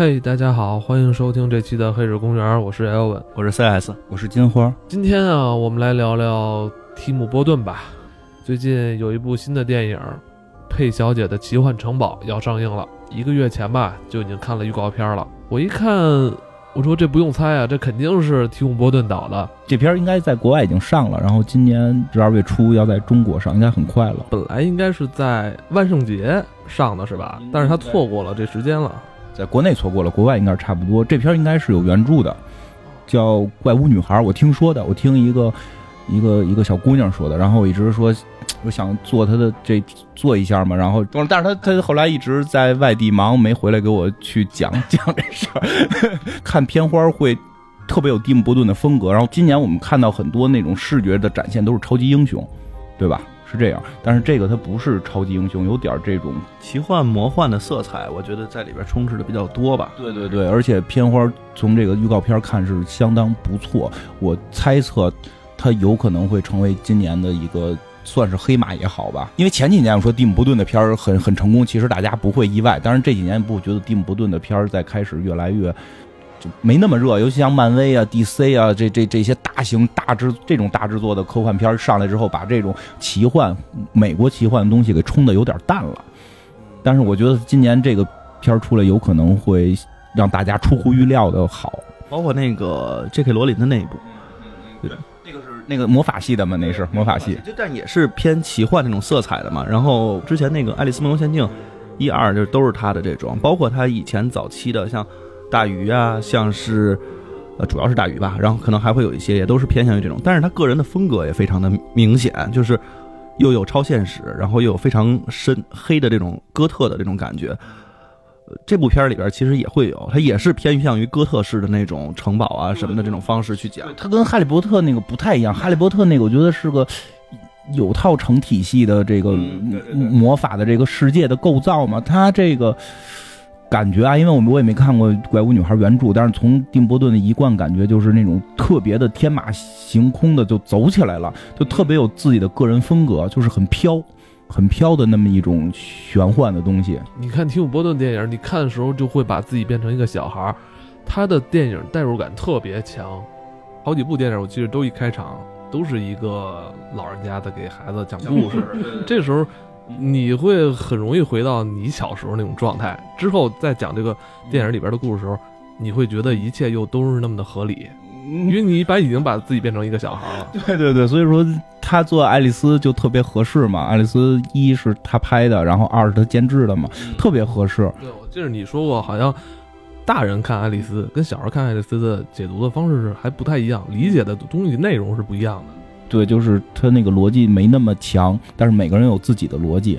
嘿大家好，欢迎收听这期的《黑水公园》，我是 Elvin。我是 CS，我是金花。今天啊，我们来聊聊提姆·波顿吧。最近有一部新的电影《佩小姐的奇幻城堡》要上映了，一个月前吧就已经看了预告片了。我一看，我说这不用猜啊，这肯定是提姆·波顿导的。这片儿应该在国外已经上了，然后今年十二月初要在中国上，应该很快了。本来应该是在万圣节上的是吧？但是他错过了这时间了。在国内错过了，国外应该是差不多。这片应该是有原著的，叫《怪物女孩》，我听说的，我听一个一个一个小姑娘说的。然后我一直说，我想做她的这做一下嘛。然后，但是她她后来一直在外地忙，没回来给我去讲 讲这事儿。看片花会特别有蒂姆·波顿的风格。然后今年我们看到很多那种视觉的展现，都是超级英雄，对吧？是这样，但是这个它不是超级英雄，有点这种奇幻魔幻的色彩，我觉得在里边充斥的比较多吧。对对对，而且片花从这个预告片看是相当不错，我猜测它有可能会成为今年的一个算是黑马也好吧。因为前几年我说蒂姆·布顿的片儿很很成功，其实大家不会意外。但是这几年不觉得蒂姆·布顿的片儿在开始越来越。就没那么热，尤其像漫威啊、DC 啊，这这这些大型大制这种大制作的科幻片上来之后，把这种奇幻美国奇幻的东西给冲的有点淡了。但是我觉得今年这个片出来，有可能会让大家出乎预料的好。包括那个 J.K. 罗琳的那一部，对，那个是那个魔法系的嘛？那是魔法系，就但也是偏奇幻那种色彩的嘛。然后之前那个《爱丽丝梦游仙境》一二就都是他的这种，包括他以前早期的像。大鱼啊，像是，呃，主要是大鱼吧，然后可能还会有一些，也都是偏向于这种。但是他个人的风格也非常的明显，就是又有超现实，然后又有非常深黑的这种哥特的这种感觉。这部片里边其实也会有，它也是偏向于哥特式的那种城堡啊什么的这种方式去讲。它跟哈利波特那个不太一样，哈利波特那个我觉得是个有套成体系的这个魔法的这个世界的构造嘛，它这个。感觉啊，因为我们我也没看过《怪物女孩》原著，但是从丁伯顿的一贯感觉就是那种特别的天马行空的就走起来了，就特别有自己的个人风格，就是很飘、很飘的那么一种玄幻的东西。你看提姆·波顿电影，你看的时候就会把自己变成一个小孩，他的电影代入感特别强。好几部电影我记得都一开场都是一个老人家在给孩子讲故事，这时候。你会很容易回到你小时候那种状态，之后再讲这个电影里边的故事时候，你会觉得一切又都是那么的合理，因为你把已经把自己变成一个小孩了。对对对，所以说他做爱丽丝就特别合适嘛。爱丽丝一是他拍的，然后二是他监制的嘛，特别合适。对，我记得你说过，好像大人看爱丽丝跟小孩看爱丽丝的解读的方式是还不太一样，理解的东西内容是不一样的。对，就是他那个逻辑没那么强，但是每个人有自己的逻辑，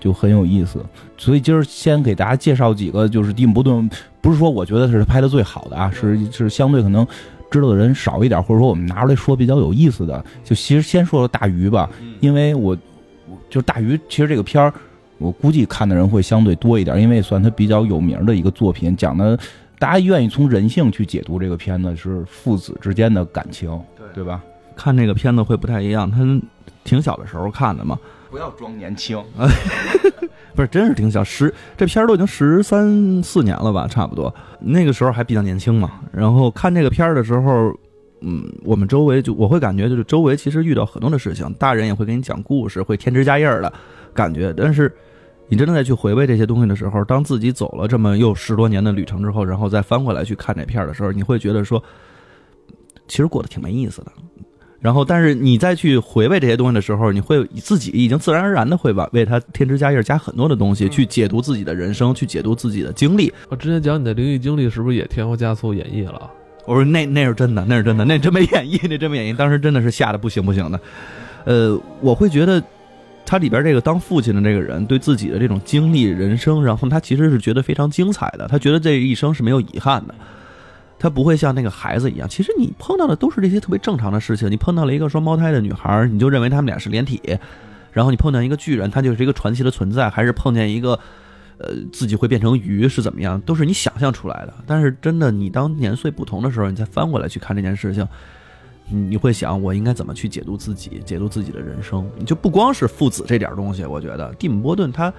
就很有意思。所以今儿先给大家介绍几个，就是蒂姆·波顿，不是说我觉得是拍的最好的啊，是是相对可能知道的人少一点，或者说我们拿出来说比较有意思的。就其实先说说大鱼吧，因为我就大鱼，其实这个片儿我估计看的人会相对多一点，因为算他比较有名的一个作品，讲的大家愿意从人性去解读这个片子，是父子之间的感情，对对吧？看这个片子会不太一样，他挺小的时候看的嘛。不要装年轻，不是，真是挺小，十这片儿都已经十三四年了吧，差不多。那个时候还比较年轻嘛。然后看这个片儿的时候，嗯，我们周围就我会感觉就是周围其实遇到很多的事情，大人也会给你讲故事，会添枝加叶的感觉。但是你真的再去回味这些东西的时候，当自己走了这么又十多年的旅程之后，然后再翻过来去看这片儿的时候，你会觉得说，其实过得挺没意思的。然后，但是你再去回味这些东西的时候，你会自己已经自然而然的会把为他添枝加叶，加很多的东西去解读自己的人生，去解读自己的经历。我之前讲你的灵异经历，是不是也添油加醋演绎了？我说那那是真的，那是真的，那真没演绎，那真没演绎。当时真的是吓得不行不行的。呃，我会觉得他里边这个当父亲的这个人，对自己的这种经历、人生，然后他其实是觉得非常精彩的，他觉得这一生是没有遗憾的。他不会像那个孩子一样，其实你碰到的都是这些特别正常的事情。你碰到了一个双胞胎的女孩，你就认为他们俩是连体；然后你碰见一个巨人，他就是一个传奇的存在；还是碰见一个，呃，自己会变成鱼是怎么样，都是你想象出来的。但是真的，你当年岁不同的时候，你再翻过来去看这件事情，你会想，我应该怎么去解读自己，解读自己的人生？你就不光是父子这点东西，我觉得蒂姆·波顿他。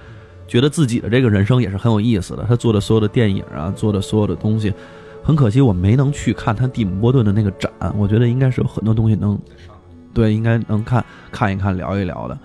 觉得自己的这个人生也是很有意思的。他做的所有的电影啊，做的所有的东西，很可惜我没能去看他蒂姆·波顿的那个展。我觉得应该是有很多东西能，对，应该能看看一看，聊一聊的。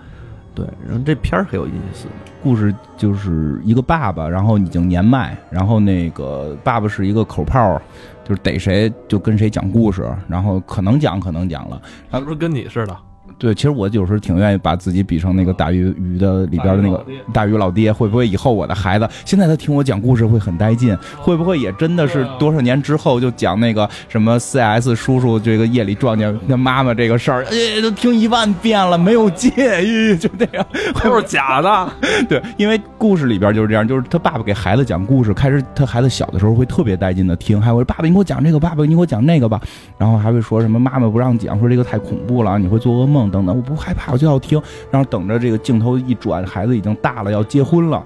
对，然后这片儿很有意思。故事就是一个爸爸，然后已经年迈，然后那个爸爸是一个口炮，就是逮谁就跟谁讲故事，然后可能讲可能讲了，他不是跟你似的？对，其实我有时候挺愿意把自己比成那个大鱼鱼的里边的那个大鱼老爹，会不会以后我的孩子现在他听我讲故事会很带劲？会不会也真的是多少年之后就讲那个什么 CS 叔叔这个夜里撞见他妈妈这个事儿？哎，都听一万遍了，没有介意，就这样，都是假的。对，因为故事里边就是这样，就是他爸爸给孩子讲故事，开始他孩子小的时候会特别带劲的听，还会爸爸你给我讲这个，爸爸你给我讲那个吧，然后还会说什么妈妈不让讲，说这个太恐怖了，你会做噩梦。等等，我不害怕，我就要听。然后等着这个镜头一转，孩子已经大了，要结婚了。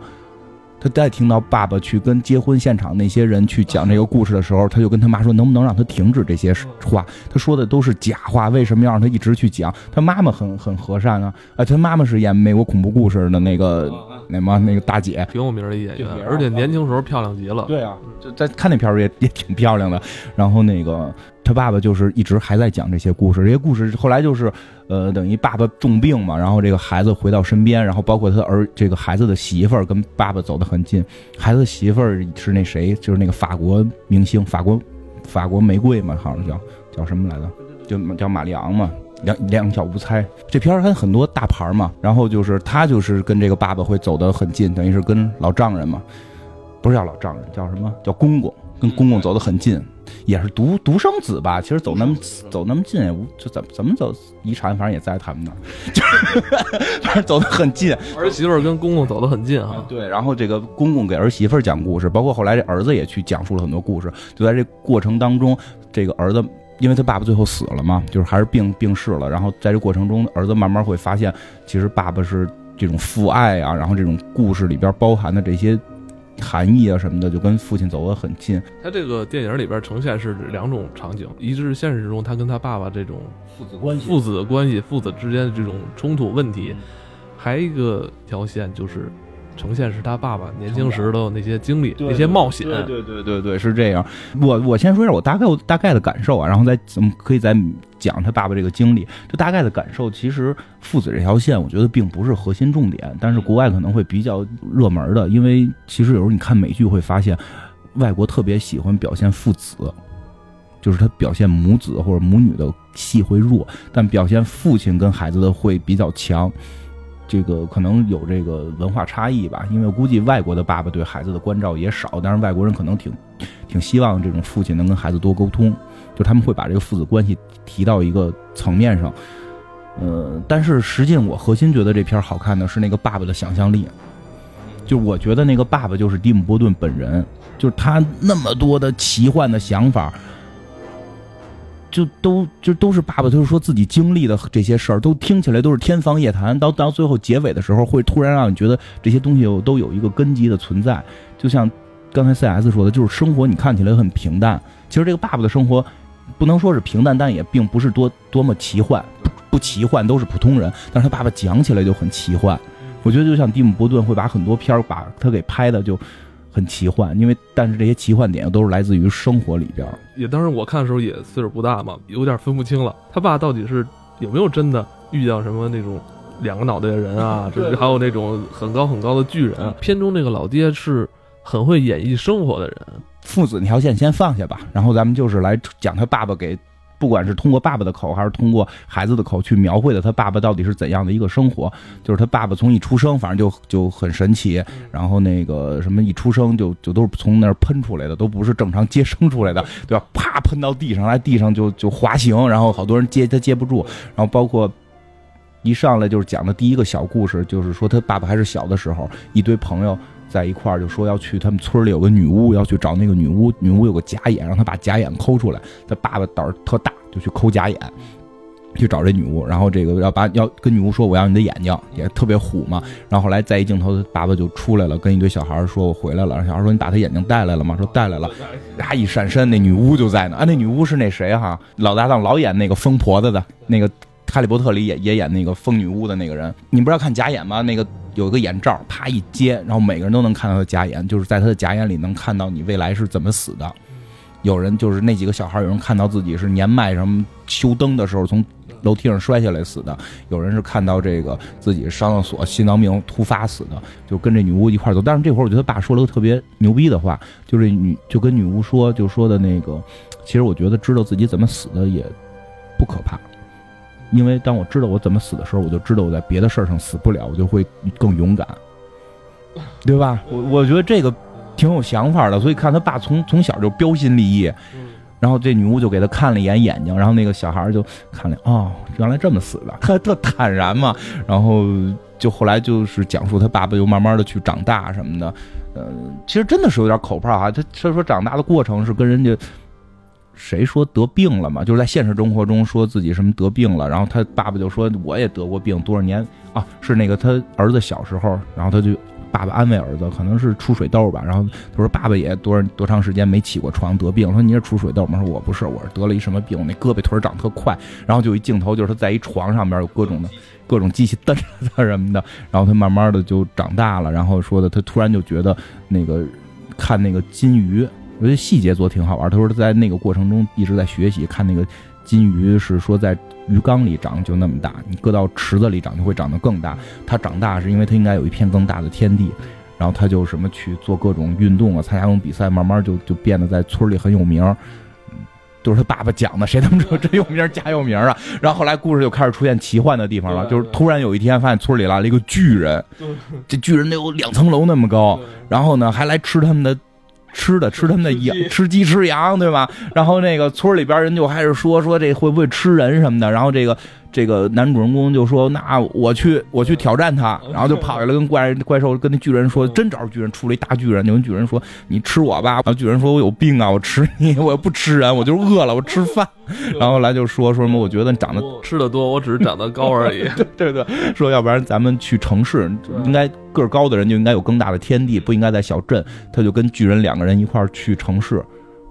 他再听到爸爸去跟结婚现场那些人去讲这个故事的时候，他就跟他妈说：“能不能让他停止这些话？他说的都是假话，为什么要让他一直去讲？”他妈妈很很和善啊，啊，他妈妈是演美国恐怖故事的那个那么那个大姐，挺有名的演员，而且年轻时候漂亮极了。对啊，就在看那片儿也也挺漂亮的。然后那个。他爸爸就是一直还在讲这些故事，这些故事后来就是，呃，等于爸爸重病嘛，然后这个孩子回到身边，然后包括他儿这个孩子的媳妇儿跟爸爸走得很近，孩子媳妇儿是那谁，就是那个法国明星，法国法国玫瑰嘛，好像叫叫什么来着，就叫马里昂嘛，两两小无猜。这片儿还很多大牌嘛，然后就是他就是跟这个爸爸会走得很近，等于是跟老丈人嘛，不是叫老丈人，叫什么？叫公公，跟公公走得很近。也是独独生子吧，其实走那么走那么近也无就怎怎么走遗产，反正也在他们那儿，就是 反正走得很近。儿媳妇跟公公走得很近啊。对，然后这个公公给儿媳妇讲故事，包括后来这儿子也去讲述了很多故事。就在这过程当中，这个儿子因为他爸爸最后死了嘛，就是还是病病逝了。然后在这过程中，儿子慢慢会发现，其实爸爸是这种父爱啊，然后这种故事里边包含的这些。含义啊什么的，就跟父亲走得很近。他这个电影里边呈现是两种场景，一是现实中他跟他爸爸这种父子关系、父子的关系、父子之间的这种冲突问题，还一个条线就是呈现是他爸爸年轻时的那些经历、那些冒险。对对对对对，是这样。我我先说一下我大概大概的感受啊，然后再怎么可以再。讲他爸爸这个经历，就大概的感受。其实父子这条线，我觉得并不是核心重点，但是国外可能会比较热门的，因为其实有时候你看美剧会发现，外国特别喜欢表现父子，就是他表现母子或者母女的戏会弱，但表现父亲跟孩子的会比较强。这个可能有这个文化差异吧，因为我估计外国的爸爸对孩子的关照也少，但是外国人可能挺挺希望这种父亲能跟孩子多沟通。就他们会把这个父子关系提到一个层面上，呃，但是实际上我核心觉得这片好看的是那个爸爸的想象力，就我觉得那个爸爸就是蒂姆·波顿本人，就是他那么多的奇幻的想法，就都就都是爸爸，就是说自己经历的这些事儿，都听起来都是天方夜谭。到到最后结尾的时候，会突然让你觉得这些东西都有一个根基的存在。就像刚才 C.S 说的，就是生活你看起来很平淡，其实这个爸爸的生活。不能说是平淡，但也并不是多多么奇幻，不奇幻都是普通人。但是他爸爸讲起来就很奇幻，我觉得就像蒂姆·伯顿会把很多片儿把他给拍的就很奇幻，因为但是这些奇幻点都是来自于生活里边。也当时我看的时候也岁数不大嘛，有点分不清了，他爸到底是有没有真的遇到什么那种两个脑袋的人啊，还有那种很高很高的巨人。片中那个老爹是很会演绎生活的人。父子那条线先放下吧，然后咱们就是来讲他爸爸给，不管是通过爸爸的口，还是通过孩子的口去描绘的他爸爸到底是怎样的一个生活。就是他爸爸从一出生，反正就就很神奇，然后那个什么一出生就就都是从那儿喷出来的，都不是正常接生出来的，对吧？啪喷到地上来，地上就就滑行，然后好多人接他接不住，然后包括一上来就是讲的第一个小故事，就是说他爸爸还是小的时候，一堆朋友。在一块儿就说要去他们村里有个女巫，要去找那个女巫。女巫有个假眼，让他把假眼抠出来。他爸爸胆儿特大，就去抠假眼，去找这女巫。然后这个要把要跟女巫说我要你的眼睛，也特别虎嘛。然后后来在一镜头，爸爸就出来了，跟一堆小孩说：“我回来了。”小孩说：“你把他眼睛带来了吗？”说：“带来了。”啪一闪身，那女巫就在呢。啊，那女巫是那谁哈？老搭档老演那个疯婆子的那个《哈利波特》里也也演那个疯女巫的那个人。你不是要看假眼吗？那个。有一个眼罩，啪一接，然后每个人都能看到他假眼，就是在他的假眼里能看到你未来是怎么死的。有人就是那几个小孩，有人看到自己是年迈什么修灯的时候从楼梯上摔下来死的，有人是看到这个自己上厕所心脏病突发死的，就跟这女巫一块走。但是这会儿我觉得他爸说了个特别牛逼的话，就是女就跟女巫说，就说的那个，其实我觉得知道自己怎么死的也不可怕，因为当我知道我怎么死的时候，我就知道我在别的事儿上死不了，我就会更勇敢，对吧？我我觉得这个挺有想法的，所以看他爸从从小就标新立异。然后这女巫就给他看了一眼眼睛，然后那个小孩就看了，哦，原来这么死的，他特坦然嘛。然后就后来就是讲述他爸爸又慢慢的去长大什么的，呃，其实真的是有点口炮哈。他他说长大的过程是跟人家谁说得病了嘛，就是在现实生活中说自己什么得病了，然后他爸爸就说我也得过病，多少年啊，是那个他儿子小时候，然后他就。爸爸安慰儿子，可能是出水痘吧。然后他说：“爸爸也多多长时间没起过床，得病。”说：“你是出水痘吗？”说：“我不是，我是得了一什么病？那胳膊腿长特快。”然后就一镜头，就是他在一床上边有各种的各种机器蹬着他什么的。然后他慢慢的就长大了。然后说的他突然就觉得那个看那个金鱼，我觉得细节做挺好玩。他说他在那个过程中一直在学习看那个金鱼，是说在。鱼缸里长就那么大，你搁到池子里长就会长得更大。它长大是因为它应该有一片更大的天地，然后他就什么去做各种运动啊，参加各种比赛，慢慢就就变得在村里很有名。都是他爸爸讲的，谁他妈知道真有名假有名啊？然后后来故事就开始出现奇幻的地方了，就是突然有一天发现村里来了一个巨人，这巨人得有两层楼那么高，然后呢还来吃他们的。吃的吃他们的羊，吃鸡吃羊，对吧？然后那个村里边人就开始说说这会不会吃人什么的，然后这个。这个男主人公就说：“那我去，我去挑战他。”然后就跑下来跟怪怪兽、跟那巨人说：“真找着巨人，出了一大巨人。”就跟巨人说：“你吃我吧。”然后巨人说：“我有病啊，我吃你，我又不吃人，我就是饿了，我吃饭。”然后来就说说什么：“我觉得你长得吃的多，我只是长得高而已。”对对，说要不然咱们去城市，应该个儿高的人就应该有更大的天地，不应该在小镇。他就跟巨人两个人一块儿去城市。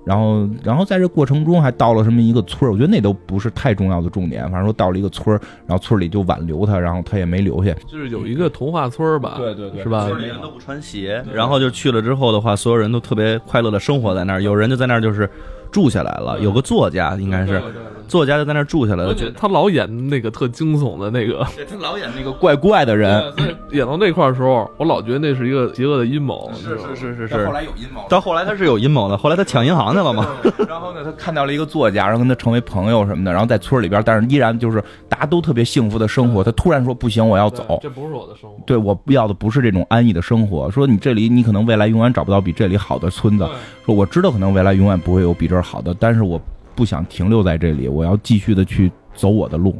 然后，然后在这过程中还到了什么一个村儿？我觉得那都不是太重要的重点。反正说到了一个村儿，然后村里就挽留他，然后他也没留下。就是有一个童话村儿吧？对对对，是吧？村里人都不穿鞋，然后就去了之后的话，所有人都特别快乐的生活在那儿。有人就在那儿就是住下来了，有个作家应该是。作家就在那住下来了，他老演那个特惊悚的那个，他老演那个怪怪的人。演到那块儿的时候，我老觉得那是一个邪恶的阴谋。是是是是是。后来有阴谋，到后来他是有阴谋的。后来他抢银行去了嘛。然后呢，他看到了一个作家，然后跟他成为朋友什么的。然后在村里边，但是依然就是大家都特别幸福的生活。他突然说：“不行，我要走。”这不是我的生活。对，我要的不是这种安逸的生活。说你这里，你可能未来永远找不到比这里好的村子。说我知道可能未来永远不会有比这儿好的，但是我。不想停留在这里，我要继续的去走我的路，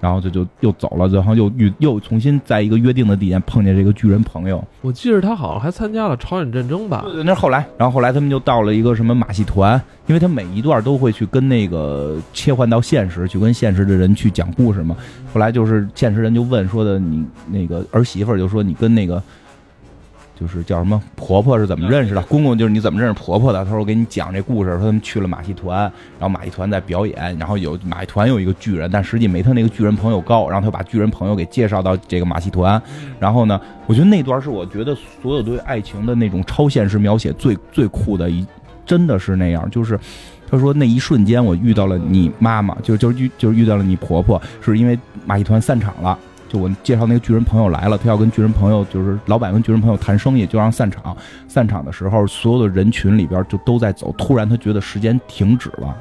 然后这就又走了，然后又遇又重新在一个约定的地点碰见这个巨人朋友。我记得他好像还参加了朝鲜战争吧？对对，那是后来。然后后来他们就到了一个什么马戏团，因为他每一段都会去跟那个切换到现实，去跟现实的人去讲故事嘛。后来就是现实人就问说的你那个儿媳妇就说你跟那个。就是叫什么婆婆是怎么认识的？公公就是你怎么认识婆婆的？他说我给你讲这故事，说他们去了马戏团，然后马戏团在表演，然后有马戏团有一个巨人，但实际没他那个巨人朋友高，然后他把巨人朋友给介绍到这个马戏团，然后呢，我觉得那段是我觉得所有对爱情的那种超现实描写最最酷的一，真的是那样，就是他说那一瞬间我遇到了你妈妈，就就遇就是遇到了你婆婆，是因为马戏团散场了。就我介绍那个巨人朋友来了，他要跟巨人朋友，就是老板跟巨人朋友谈生意，就让散场。散场的时候，所有的人群里边就都在走。突然，他觉得时间停止了。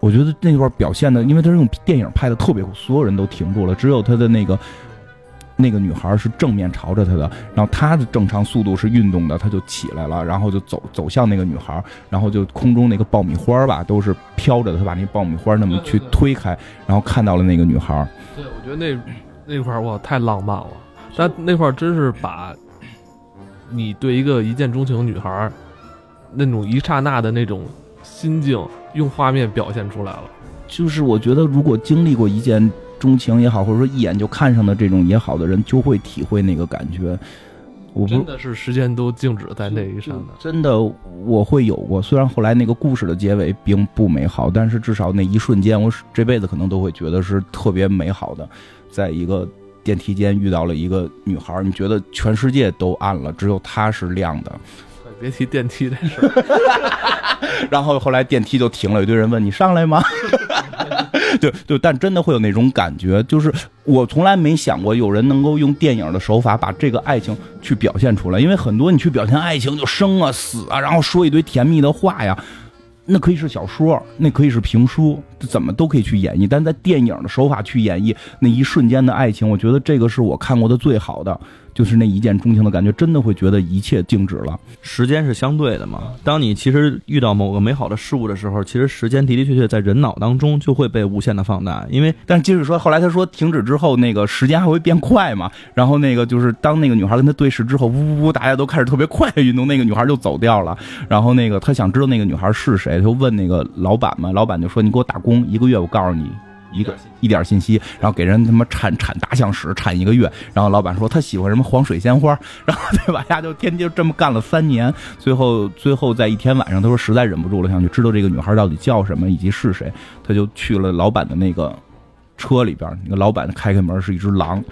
我觉得那段表现的，因为他是用电影拍的特别，所有人都停住了，只有他的那个那个女孩是正面朝着他的，然后他的正常速度是运动的，他就起来了，然后就走走向那个女孩，然后就空中那个爆米花吧都是飘着的，他把那爆米花那么去推开，然后看到了那个女孩。对，我觉得那那块儿哇太浪漫了，但那块儿真是把你对一个一见钟情女孩那种一刹那的那种心境用画面表现出来了。就是我觉得，如果经历过一见钟情也好，或者说一眼就看上的这种也好的人，就会体会那个感觉。我真的是时间都静止在那一刹那。真的，我会有过。虽然后来那个故事的结尾并不美好，但是至少那一瞬间，我这辈子可能都会觉得是特别美好的。在一个电梯间遇到了一个女孩儿，你觉得全世界都暗了，只有她是亮的。别提电梯这事儿，然后后来电梯就停了，有一堆人问你上来吗？对对，但真的会有那种感觉，就是我从来没想过有人能够用电影的手法把这个爱情去表现出来，因为很多你去表现爱情就生啊死啊，然后说一堆甜蜜的话呀，那可以是小说，那可以是评书，怎么都可以去演绎，但在电影的手法去演绎那一瞬间的爱情，我觉得这个是我看过的最好的。就是那一见钟情的感觉，真的会觉得一切静止了。时间是相对的嘛？当你其实遇到某个美好的事物的时候，其实时间的的确确在人脑当中就会被无限的放大。因为，但是即使说后来他说停止之后，那个时间还会变快嘛？然后那个就是当那个女孩跟他对视之后，呜呜呜，大家都开始特别快的运动，那个女孩就走掉了。然后那个他想知道那个女孩是谁，他就问那个老板嘛，老板就说：“你给我打工一个月，我告诉你。”一个一点信息，然后给人他妈铲铲大象屎铲一个月，然后老板说他喜欢什么黄水仙花，然后对吧？家就天天这么干了三年，最后最后在一天晚上，他说实在忍不住了，想去知道这个女孩到底叫什么以及是谁，他就去了老板的那个车里边，那个老板开开门是一只狼，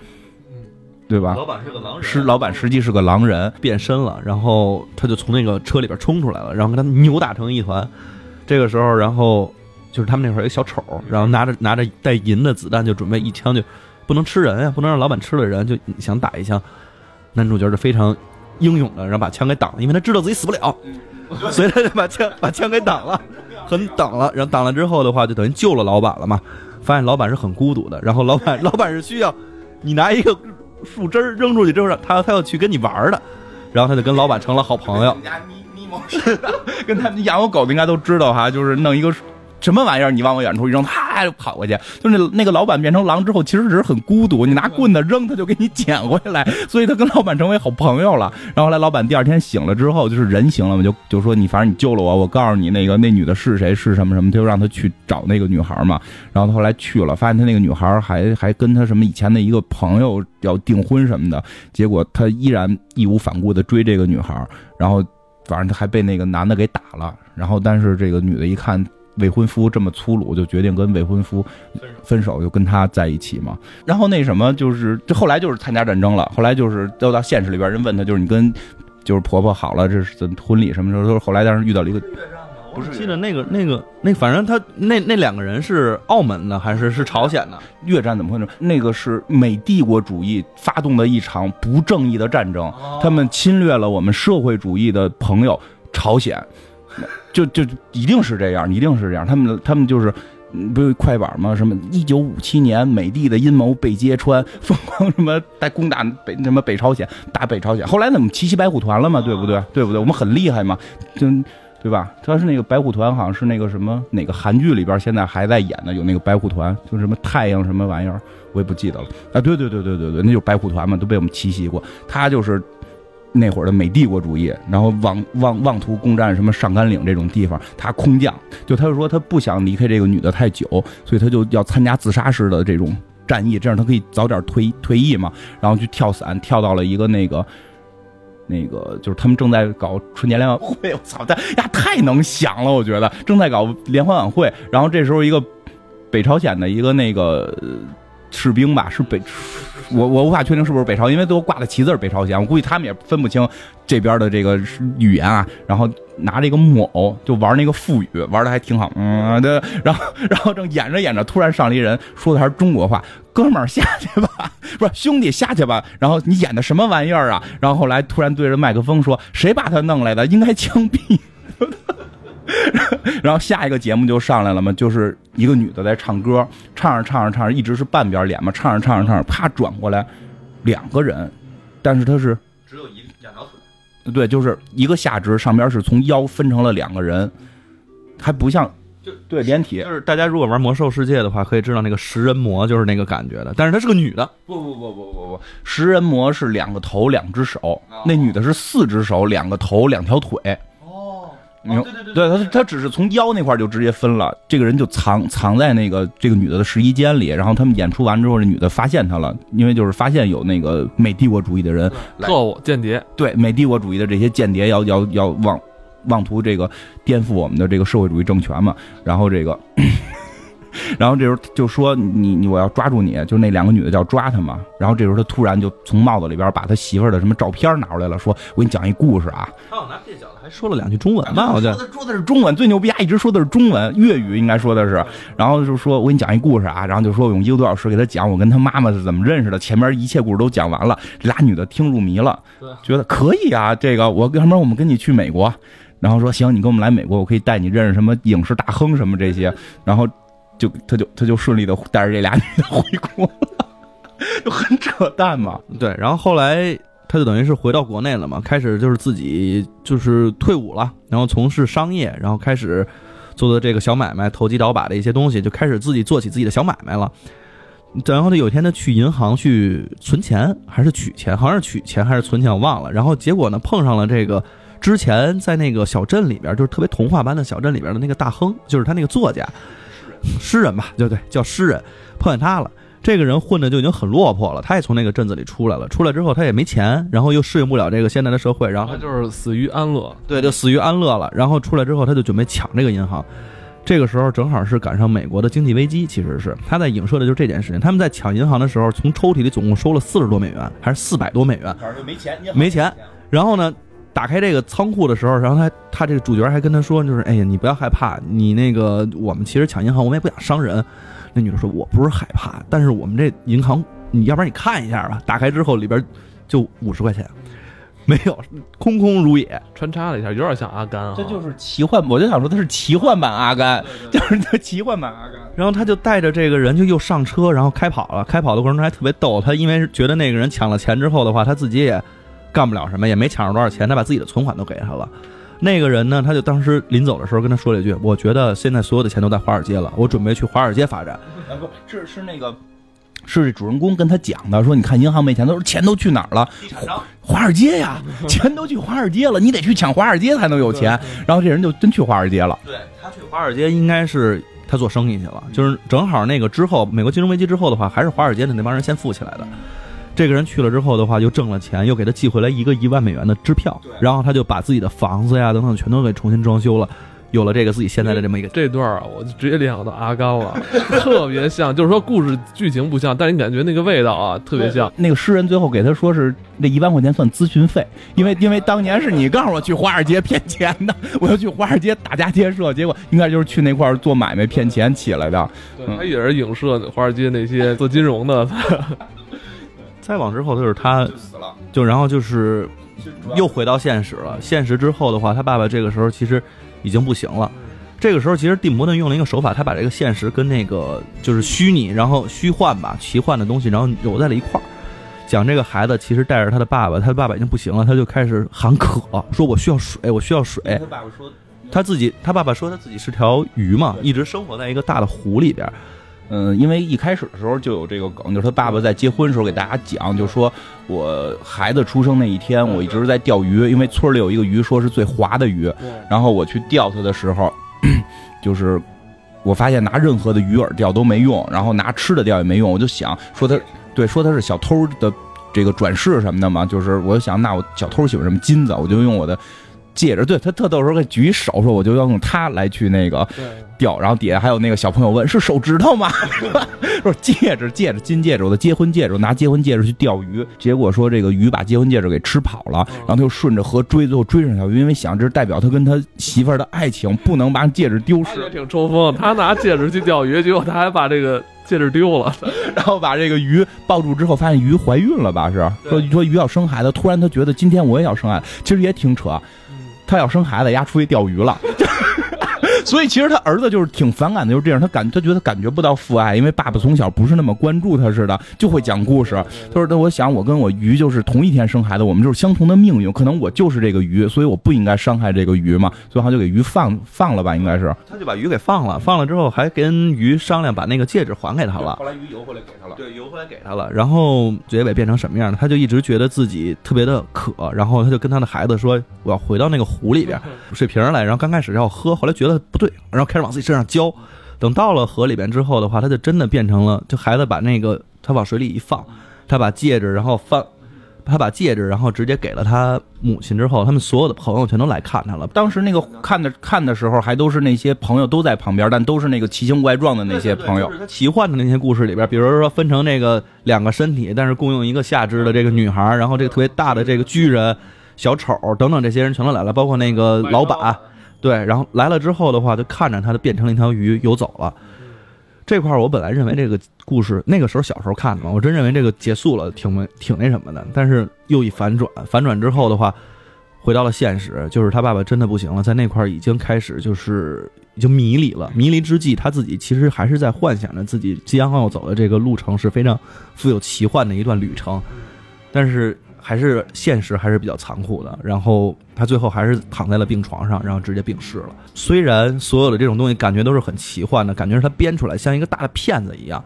对吧？老板是个狼人，是老板实际是个狼人变身了，然后他就从那个车里边冲出来了，然后跟他扭打成一团，这个时候然后。就是他们那会儿一个小丑，然后拿着拿着带银的子弹，就准备一枪就，不能吃人呀，不能让老板吃了人，就想打一枪。男主角就非常英勇的，然后把枪给挡了，因为他知道自己死不了，所以他就把枪 把枪给挡了，很挡了。然后挡了之后的话，就等于救了老板了嘛。发现老板是很孤独的，然后老板 老板是需要你拿一个树枝扔出去之后，他他要去跟你玩的，然后他就跟老板成了好朋友。跟他们养过狗的应该都知道哈，就是弄一个。什么玩意儿？你往我远处一扔，啪就跑过去。就那那个老板变成狼之后，其实只是很孤独。你拿棍子扔，他就给你捡回来。所以他跟老板成为好朋友了。然后后来老板第二天醒了之后，就是人醒了嘛，就就说你反正你救了我，我告诉你那个那女的是谁是什么什么，他就让他去找那个女孩嘛。然后他后来去了，发现他那个女孩还还跟他什么以前的一个朋友要订婚什么的。结果他依然义无反顾的追这个女孩，然后反正他还被那个男的给打了。然后但是这个女的一看。未婚夫这么粗鲁，就决定跟未婚夫分手，就跟他在一起嘛。然后那什么，就是这后来就是参加战争了。后来就是都到现实里边，人问他，就是你跟就是婆婆好了，这是婚礼什么时候？都是后来当时遇到了一个，不是记得那个那个那，反正他那那两个人是澳门的还是是朝鲜的？越战怎么回事？那个是美帝国主义发动的一场不正义的战争，他们侵略了我们社会主义的朋友朝鲜。就就一定是这样，一定是这样。他们他们就是不是快板吗？什么一九五七年美帝的阴谋被揭穿，疯狂什么在攻打北什么北朝鲜，打北朝鲜。后来怎么奇袭白虎团了嘛？对不对？对不对？我们很厉害嘛？就对吧？他是那个白虎团，好像是那个什么哪个韩剧里边现在还在演的，有那个白虎团，就什么太阳什么玩意儿，我也不记得了啊。对对对对对对，那就白虎团嘛，都被我们奇袭过。他就是。那会儿的美帝国主义，然后妄妄妄图攻占什么上甘岭这种地方，他空降，就他就说他不想离开这个女的太久，所以他就要参加自杀式的这种战役，这样他可以早点退退役嘛。然后去跳伞，跳到了一个那个 那个，就是他们正在搞春节联欢会，我操，他呀太能想了，我觉得正在搞联欢晚会，然后这时候一个北朝鲜的一个那个士兵吧，是北。我我无法确定是不是北朝，因为都挂的旗子是北朝鲜，我估计他们也分不清这边的这个语言啊。然后拿着一个木偶就玩那个腹语，玩的还挺好，嗯的。然后 然后正演着演着，突然上来一人，说的还是中国话：“哥们儿下去吧，不是兄弟下去吧。”然后你演的什么玩意儿啊？然后后来突然对着麦克风说：“谁把他弄来的？应该枪毙。” 然后下一个节目就上来了嘛，就是一个女的在唱歌，唱着唱着唱着，一直是半边脸嘛，唱着唱着唱着，啪转过来，两个人，但是她是只有一两条腿，对，就是一个下肢，上边是从腰分成了两个人，还不像就对连体，就是大家如果玩魔兽世界的话，可以知道那个食人魔就是那个感觉的，但是她是个女的，不不不不不不，食人魔是两个头两只手，那女的是四只手两个头两条腿。对对对，他他只是从腰那块就直接分了，这个人就藏藏在那个这个女的的试衣间里，然后他们演出完之后，这女的发现他了，因为就是发现有那个美帝国主义的人，特务间谍，对美帝国主义的这些间谍要要要妄妄图这个颠覆我们的这个社会主义政权嘛，然后这个 然后这时候就说你你我要抓住你，就那两个女的叫抓他嘛。然后这时候他突然就从帽子里边把他媳妇儿的什么照片拿出来了，说我给你讲一故事啊。他好拿蹩脚的还说了两句中文吧，我觉得。说的说的是中文，最牛逼，啊一直说的是中文，粤语应该说的是。然后就说我给你讲一故事啊，然后就说我用一个多小时给他讲我跟他妈妈是怎么认识的，前面一切故事都讲完了，这俩女的听入迷了，觉得可以啊，这个我要不然我们跟你去美国。然后说行，你跟我们来美国，我可以带你认识什么影视大亨什么这些。然后就他就他就顺利的带着这俩女的回国了，就很扯淡嘛。对，然后后来他就等于是回到国内了嘛，开始就是自己就是退伍了，然后从事商业，然后开始做的这个小买卖，投机倒把的一些东西，就开始自己做起自己的小买卖了。然后他有一天他去银行去存钱，还是取钱，好像是取钱还是存钱，我忘了。然后结果呢碰上了这个。之前在那个小镇里边，就是特别童话般的小镇里边的那个大亨，就是他那个作家、诗人吧，对对，叫诗人，碰见他了。这个人混的就已经很落魄了，他也从那个镇子里出来了。出来之后，他也没钱，然后又适应不了这个现在的社会，然后他就是死于安乐，对，就死于安乐了。然后出来之后，他就准备抢这个银行。这个时候正好是赶上美国的经济危机，其实是他在影射的就是这件事情。他们在抢银行的时候，从抽屉里总共收了四十多美元，还是四百多美元？没钱，没钱。然后呢？打开这个仓库的时候，然后他他这个主角还跟他说，就是哎呀，你不要害怕，你那个我们其实抢银行，我们也不想伤人。那女的说，我不是害怕，但是我们这银行，你要不然你看一下吧。打开之后里边就五十块钱，没有，空空如也。穿插了一下，有点像阿甘啊。这就是奇幻，我就想说他是奇幻版阿甘，就是他奇幻版阿甘。然后他就带着这个人就又上车，然后开跑了。开跑的过程中还特别逗，他因为觉得那个人抢了钱之后的话，他自己也。干不了什么，也没抢着多少钱，他把自己的存款都给他了。那个人呢，他就当时临走的时候跟他说了一句：“我觉得现在所有的钱都在华尔街了，我准备去华尔街发展。”啊不是是那个，是主人公跟他讲的，说：“你看银行没钱，他说钱都去哪儿了？华尔街呀，钱都去华尔街了，你得去抢华尔街才能有钱。”然后这人就真去华尔街了。对他去华尔街应该是他做生意去了，就是正好那个之后，美国金融危机之后的话，还是华尔街的那帮人先富起来的。这个人去了之后的话，又挣了钱，又给他寄回来一个一万美元的支票，然后他就把自己的房子呀等等全都给重新装修了，有了这个自己现在的这么一个这段啊，我就直接联想到阿甘了，特别像，就是说故事剧情不像，但是你感觉那个味道啊特别像。那个诗人最后给他说是那一万块钱算咨询费，因为因为当年是你告诉我去华尔街骗钱的，我要去华尔街打家劫舍，结果应该就是去那块做买卖骗钱起来的。对，他也是影射华尔街那些做金融的。再往之后就是他死了，就然后就是又回到现实了。现实之后的话，他爸爸这个时候其实已经不行了。这个时候其实蒂姆·伯顿用了一个手法，他把这个现实跟那个就是虚拟，然后虚幻吧、奇幻的东西，然后揉在了一块儿。讲这个孩子其实带着他的爸爸，他的爸爸已经不行了，他就开始喊渴，说我需要水，我需要水。他爸爸说他自己，他爸爸说他自己是条鱼嘛，一直生活在一个大的湖里边。嗯，因为一开始的时候就有这个梗，就是他爸爸在结婚时候给大家讲，就说我孩子出生那一天，我一直在钓鱼，因为村里有一个鱼说是最滑的鱼，然后我去钓它的时候，就是我发现拿任何的鱼饵钓都没用，然后拿吃的钓也没用，我就想说他对说他是小偷的这个转世什么的嘛，就是我就想那我小偷喜欢什么金子，我就用我的。戒指，对他特逗时候给举手说，我就要用它来去那个钓，然后底下还有那个小朋友问是手指头吗？说戒指，戒指，金戒指，我的结婚戒指，拿结婚戒指去钓鱼，结果说这个鱼把结婚戒指给吃跑了，然后他就顺着河追，最后追上小鱼，因为想这是代表他跟他媳妇儿的爱情，不能把戒指丢失。挺抽风，他拿戒指去钓鱼，结果他还把这个戒指丢了，然后把这个鱼抱住之后，发现鱼怀孕了吧？是说说鱼要生孩子，突然他觉得今天我也要生孩子，其实也挺扯。他要生孩子，丫出去钓鱼了。所以其实他儿子就是挺反感的，就是这样。他感他觉得感觉不到父爱，因为爸爸从小不是那么关注他似的，就会讲故事。他说：“那我想我跟我鱼就是同一天生孩子，我们就是相同的命运。可能我就是这个鱼，所以我不应该伤害这个鱼嘛。所以他就给鱼放放了吧，应该是。他就把鱼给放了，放了之后还跟鱼商量把那个戒指还给他了。后来鱼游回来给他了。对，游回来给他了。然后结尾变成什么样呢？他就一直觉得自己特别的渴，然后他就跟他的孩子说：“我要回到那个湖里边水瓶来。”然后刚开始要喝，后来觉得不对，然后开始往自己身上浇，等到了河里边之后的话，他就真的变成了，就孩子把那个他往水里一放，他把戒指然后放，他把戒指，然后直接给了他母亲之后，他们所有的朋友全都来看他了。当时那个看的看的时候，还都是那些朋友都在旁边，但都是那个奇形怪状的那些朋友就。是奇幻的那些故事里边，比如说分成那个两个身体，但是共用一个下肢的这个女孩，然后这个特别大的这个巨人、小丑等等这些人全都来了，包括那个老板，对，然后来了之后的话，就看着他就变成了一条鱼游走了。这块儿我本来认为这个故事那个时候小时候看的嘛，我真认为这个结束了，挺没挺那什么的。但是又一反转，反转之后的话，回到了现实，就是他爸爸真的不行了，在那块儿已经开始就是已经迷离了。迷离之际，他自己其实还是在幻想着自己即将要走的这个路程是非常富有奇幻的一段旅程，但是还是现实还是比较残酷的。然后他最后还是躺在了病床上，然后直接病逝了。虽然所有的这种东西感觉都是很奇幻的，感觉是他编出来，像一个大的骗子一样，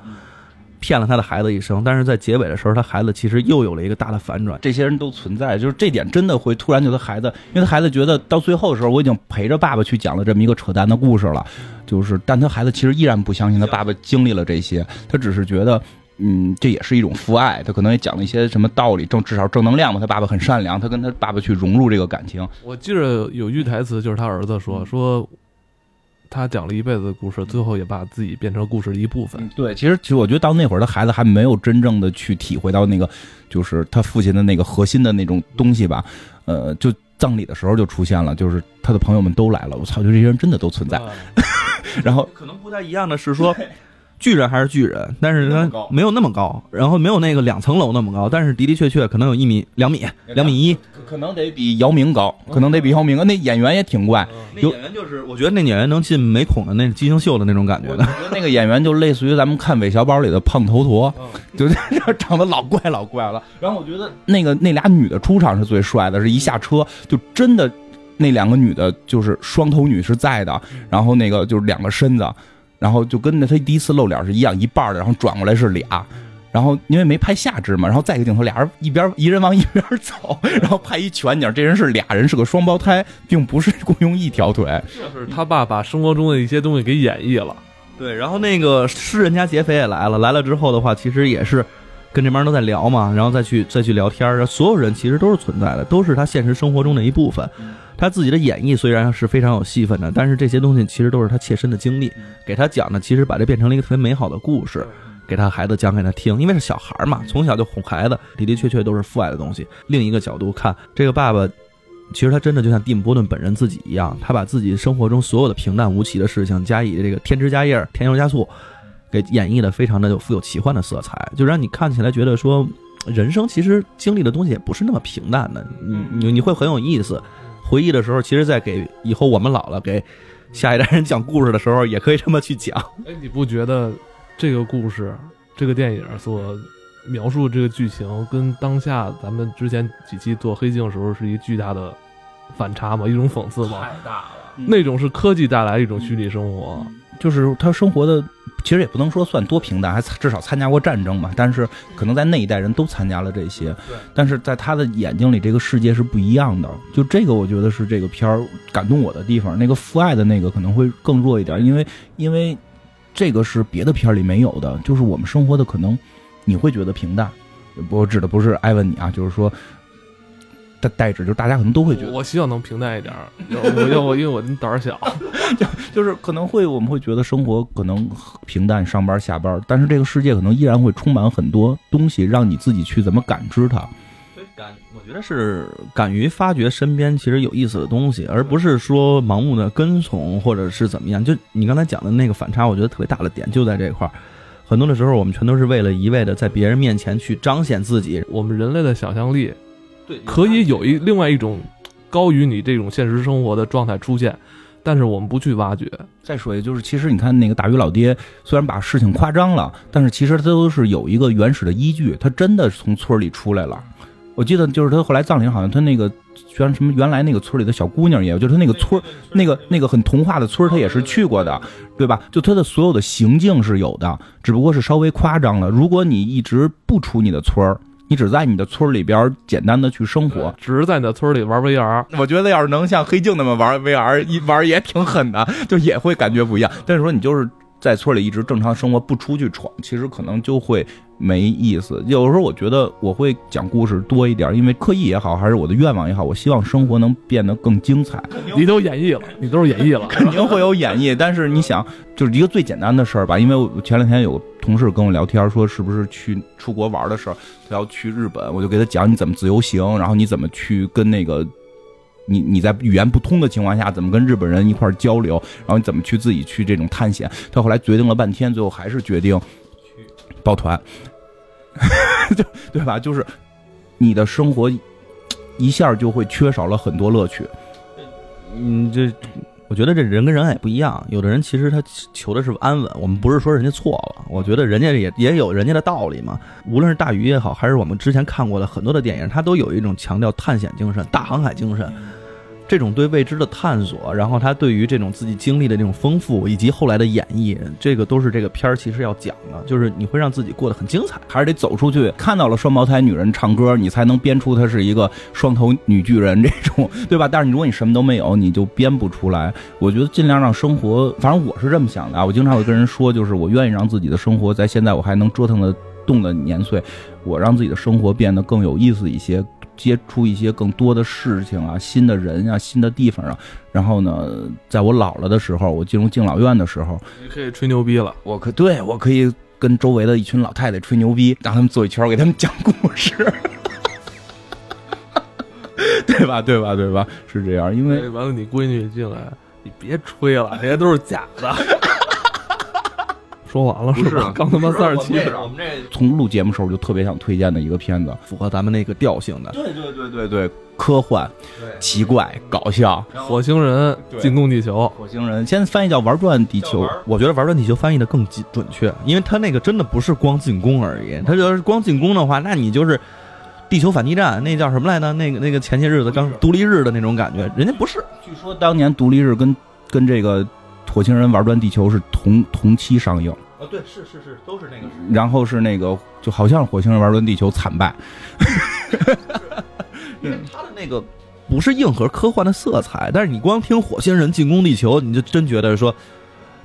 骗了他的孩子一生。但是在结尾的时候，他孩子其实又有了一个大的反转。这些人都存在，就是这点真的会突然觉得孩子，因为他孩子觉得到最后的时候，我已经陪着爸爸去讲了这么一个扯淡的故事了，就是，但他孩子其实依然不相信他爸爸经历了这些，他只是觉得。嗯，这也是一种父爱，他可能也讲了一些什么道理，正至少正能量嘛。他爸爸很善良，他跟他爸爸去融入这个感情。我记着有句台词，就是他儿子说说，他讲了一辈子的故事，最后也把自己变成故事的一部分。对，其实其实我觉得到那会儿，他孩子还没有真正的去体会到那个，就是他父亲的那个核心的那种东西吧。呃，就葬礼的时候就出现了，就是他的朋友们都来了，我操，就这些人真的都存在。啊 然后可能不太一样的是说，巨人还是巨人，但是他没有那么高，然后没有那个两层楼那么高，但是的的确确可能有一米、两米、两米一。可能得比姚明高，可能得比姚明高。那演员也挺怪，那演员就是，我觉得那演员能进美恐的那金星秀的那种感觉的。我觉得那个演员就类似于咱们看韦小宝里的胖头陀，就是长得老怪老怪了。然后我觉得那个那俩女的出场是最帅的，是一下车就真的那两个女的，就是双头女是在的，然后那个就是两个身子，然后就跟那他第一次露脸是一样，一半的，然后转过来是俩。然后因为没拍下肢嘛，然后再一个镜头，俩人一边一人往一边走，然后拍一全景，这人是俩人是个双胞胎，并不是共用一条腿。就是他爸把生活中的一些东西给演绎了。对，然后那个诗人家劫匪也来了，来了之后的话，其实也是跟这帮人都在聊嘛，然后再去再去聊天儿，所有人其实都是存在的，都是他现实生活中的一部分。他自己的演绎虽然是非常有戏份的，但是这些东西其实都是他切身的经历，给他讲的，其实把这变成了一个特别美好的故事。给他孩子讲给他听，因为是小孩儿嘛，从小就哄孩子，的的确确都是父爱的东西。另一个角度看，这个爸爸，其实他真的就像蒂姆·波顿本人自己一样，他把自己生活中所有的平淡无奇的事情加以这个添枝加叶、添油加醋，给演绎的非常的有富有奇幻的色彩，就让你看起来觉得说，人生其实经历的东西也不是那么平淡的，你你你会很有意思。回忆的时候，其实在给以后我们老了给下一代人讲故事的时候，也可以这么去讲。哎，你不觉得这个故事、这个电影所描述这个剧情，跟当下咱们之前几期做黑镜的时候是一巨大的反差吗？一种讽刺吗？太大了。那种是科技带来一种虚拟生活，就是他生活的，其实也不能说算多平淡，还至少参加过战争嘛。但是可能在那一代人都参加了这些，对但是在他的眼睛里，这个世界是不一样的。就这个，我觉得是这个片儿感动我的地方。那个父爱的那个可能会更弱一点，因为因为这个是别的片儿里没有的，就是我们生活的可能你会觉得平淡。我指的不是艾文你啊，就是说。代代指就是大家可能都会觉得，我希望能平淡一点我要我因为我胆儿小，就是可能会我们会觉得生活可能平淡，上班下班，但是这个世界可能依然会充满很多东西，让你自己去怎么感知它。所以敢，我觉得是敢于发掘身边其实有意思的东西，而不是说盲目的跟从或者是怎么样。就你刚才讲的那个反差，我觉得特别大的点就在这块儿。很多的时候，我们全都是为了一味的在别人面前去彰显自己。我们人类的想象力对可以有一另外一种高于你这种现实生活的状态出现，但是我们不去挖掘。再说，也就是其实你看那个大鱼老爹，虽然把事情夸张了，但是其实他都是有一个原始的依据，他真的从村里出来了。我记得就是他后来葬礼，好像他那个原什么原来那个村里的小姑娘也有，就是他那个村那个那个很童话的村他也是去过的，对吧？就他的所有的行径是有的，只不过是稍微夸张了。如果你一直不出你的村儿，你只在你的村里边简单的去生活，只是在你的村里玩 VR，我觉得要是能像黑镜那么玩 VR，一玩也挺狠的，就也会感觉不一样。但是说你就是在村里一直正常生活，不出去闯，其实可能就会没意思。有时候我觉得我会讲故事多一点，因为刻意也好，还是我的愿望也好，我希望生活能变得更精彩。你都演绎了，你都是演绎了，肯定会有演绎，但是你想，就是一个最简单的事儿吧。因为我前两天有同事跟我聊天，说是不是去出国玩的时候，他要去日本，我就给他讲你怎么自由行，然后你怎么去跟那个。你你在语言不通的情况下，怎么跟日本人一块交流？然后你怎么去自己去这种探险？他后来决定了半天，最后还是决定抱团，对对吧？就是你的生活一下就会缺少了很多乐趣。嗯，这我觉得这人跟人也不一样，有的人其实他求的是安稳。我们不是说人家错了，我觉得人家也也有人家的道理嘛。无论是大鱼也好，还是我们之前看过的很多的电影，他都有一种强调探险精神、大航海精神。这种对未知的探索，然后他对于这种自己经历的这种丰富，以及后来的演绎，这个都是这个片儿其实要讲的，就是你会让自己过得很精彩，还是得走出去看到了双胞胎女人唱歌，你才能编出她是一个双头女巨人这种，对吧？但是如果你什么都没有，你就编不出来。我觉得尽量让生活，反正我是这么想的啊。我经常会跟人说，就是我愿意让自己的生活在现在我还能折腾的动的年岁，我让自己的生活变得更有意思一些。接触一些更多的事情啊，新的人啊，新的地方啊，然后呢，在我老了的时候，我进入敬老院的时候，你可以吹牛逼了。我可对我可以跟周围的一群老太太吹牛逼，让他们坐一圈，我给他们讲故事，对吧？对吧？对吧？是这样，因为完了，你闺女进来，你别吹了，这些都是假的。说完了是吧？刚他妈三十七分。我们这从录节目时候就特别想推荐的一个片子，符合咱们那个调性的。对对对对对，科幻、奇怪、搞笑。火星人进攻地球。火星人先翻译叫玩转地球。我觉得玩转地球翻译的更准准确，因为他那个真的不是光进攻而已。他要是光进攻的话，那你就是地球反击战，那叫什么来着？那个那个前些日子刚独立日的那种感觉，人家不是。据说当年独立日跟跟这个。火星人玩转地球是同同期上映啊，对，是是是，都是那个。然后是那个，就好像火星人玩转地球惨败，因为他的那个不是硬核科幻的色彩，但是你光听火星人进攻地球，你就真觉得说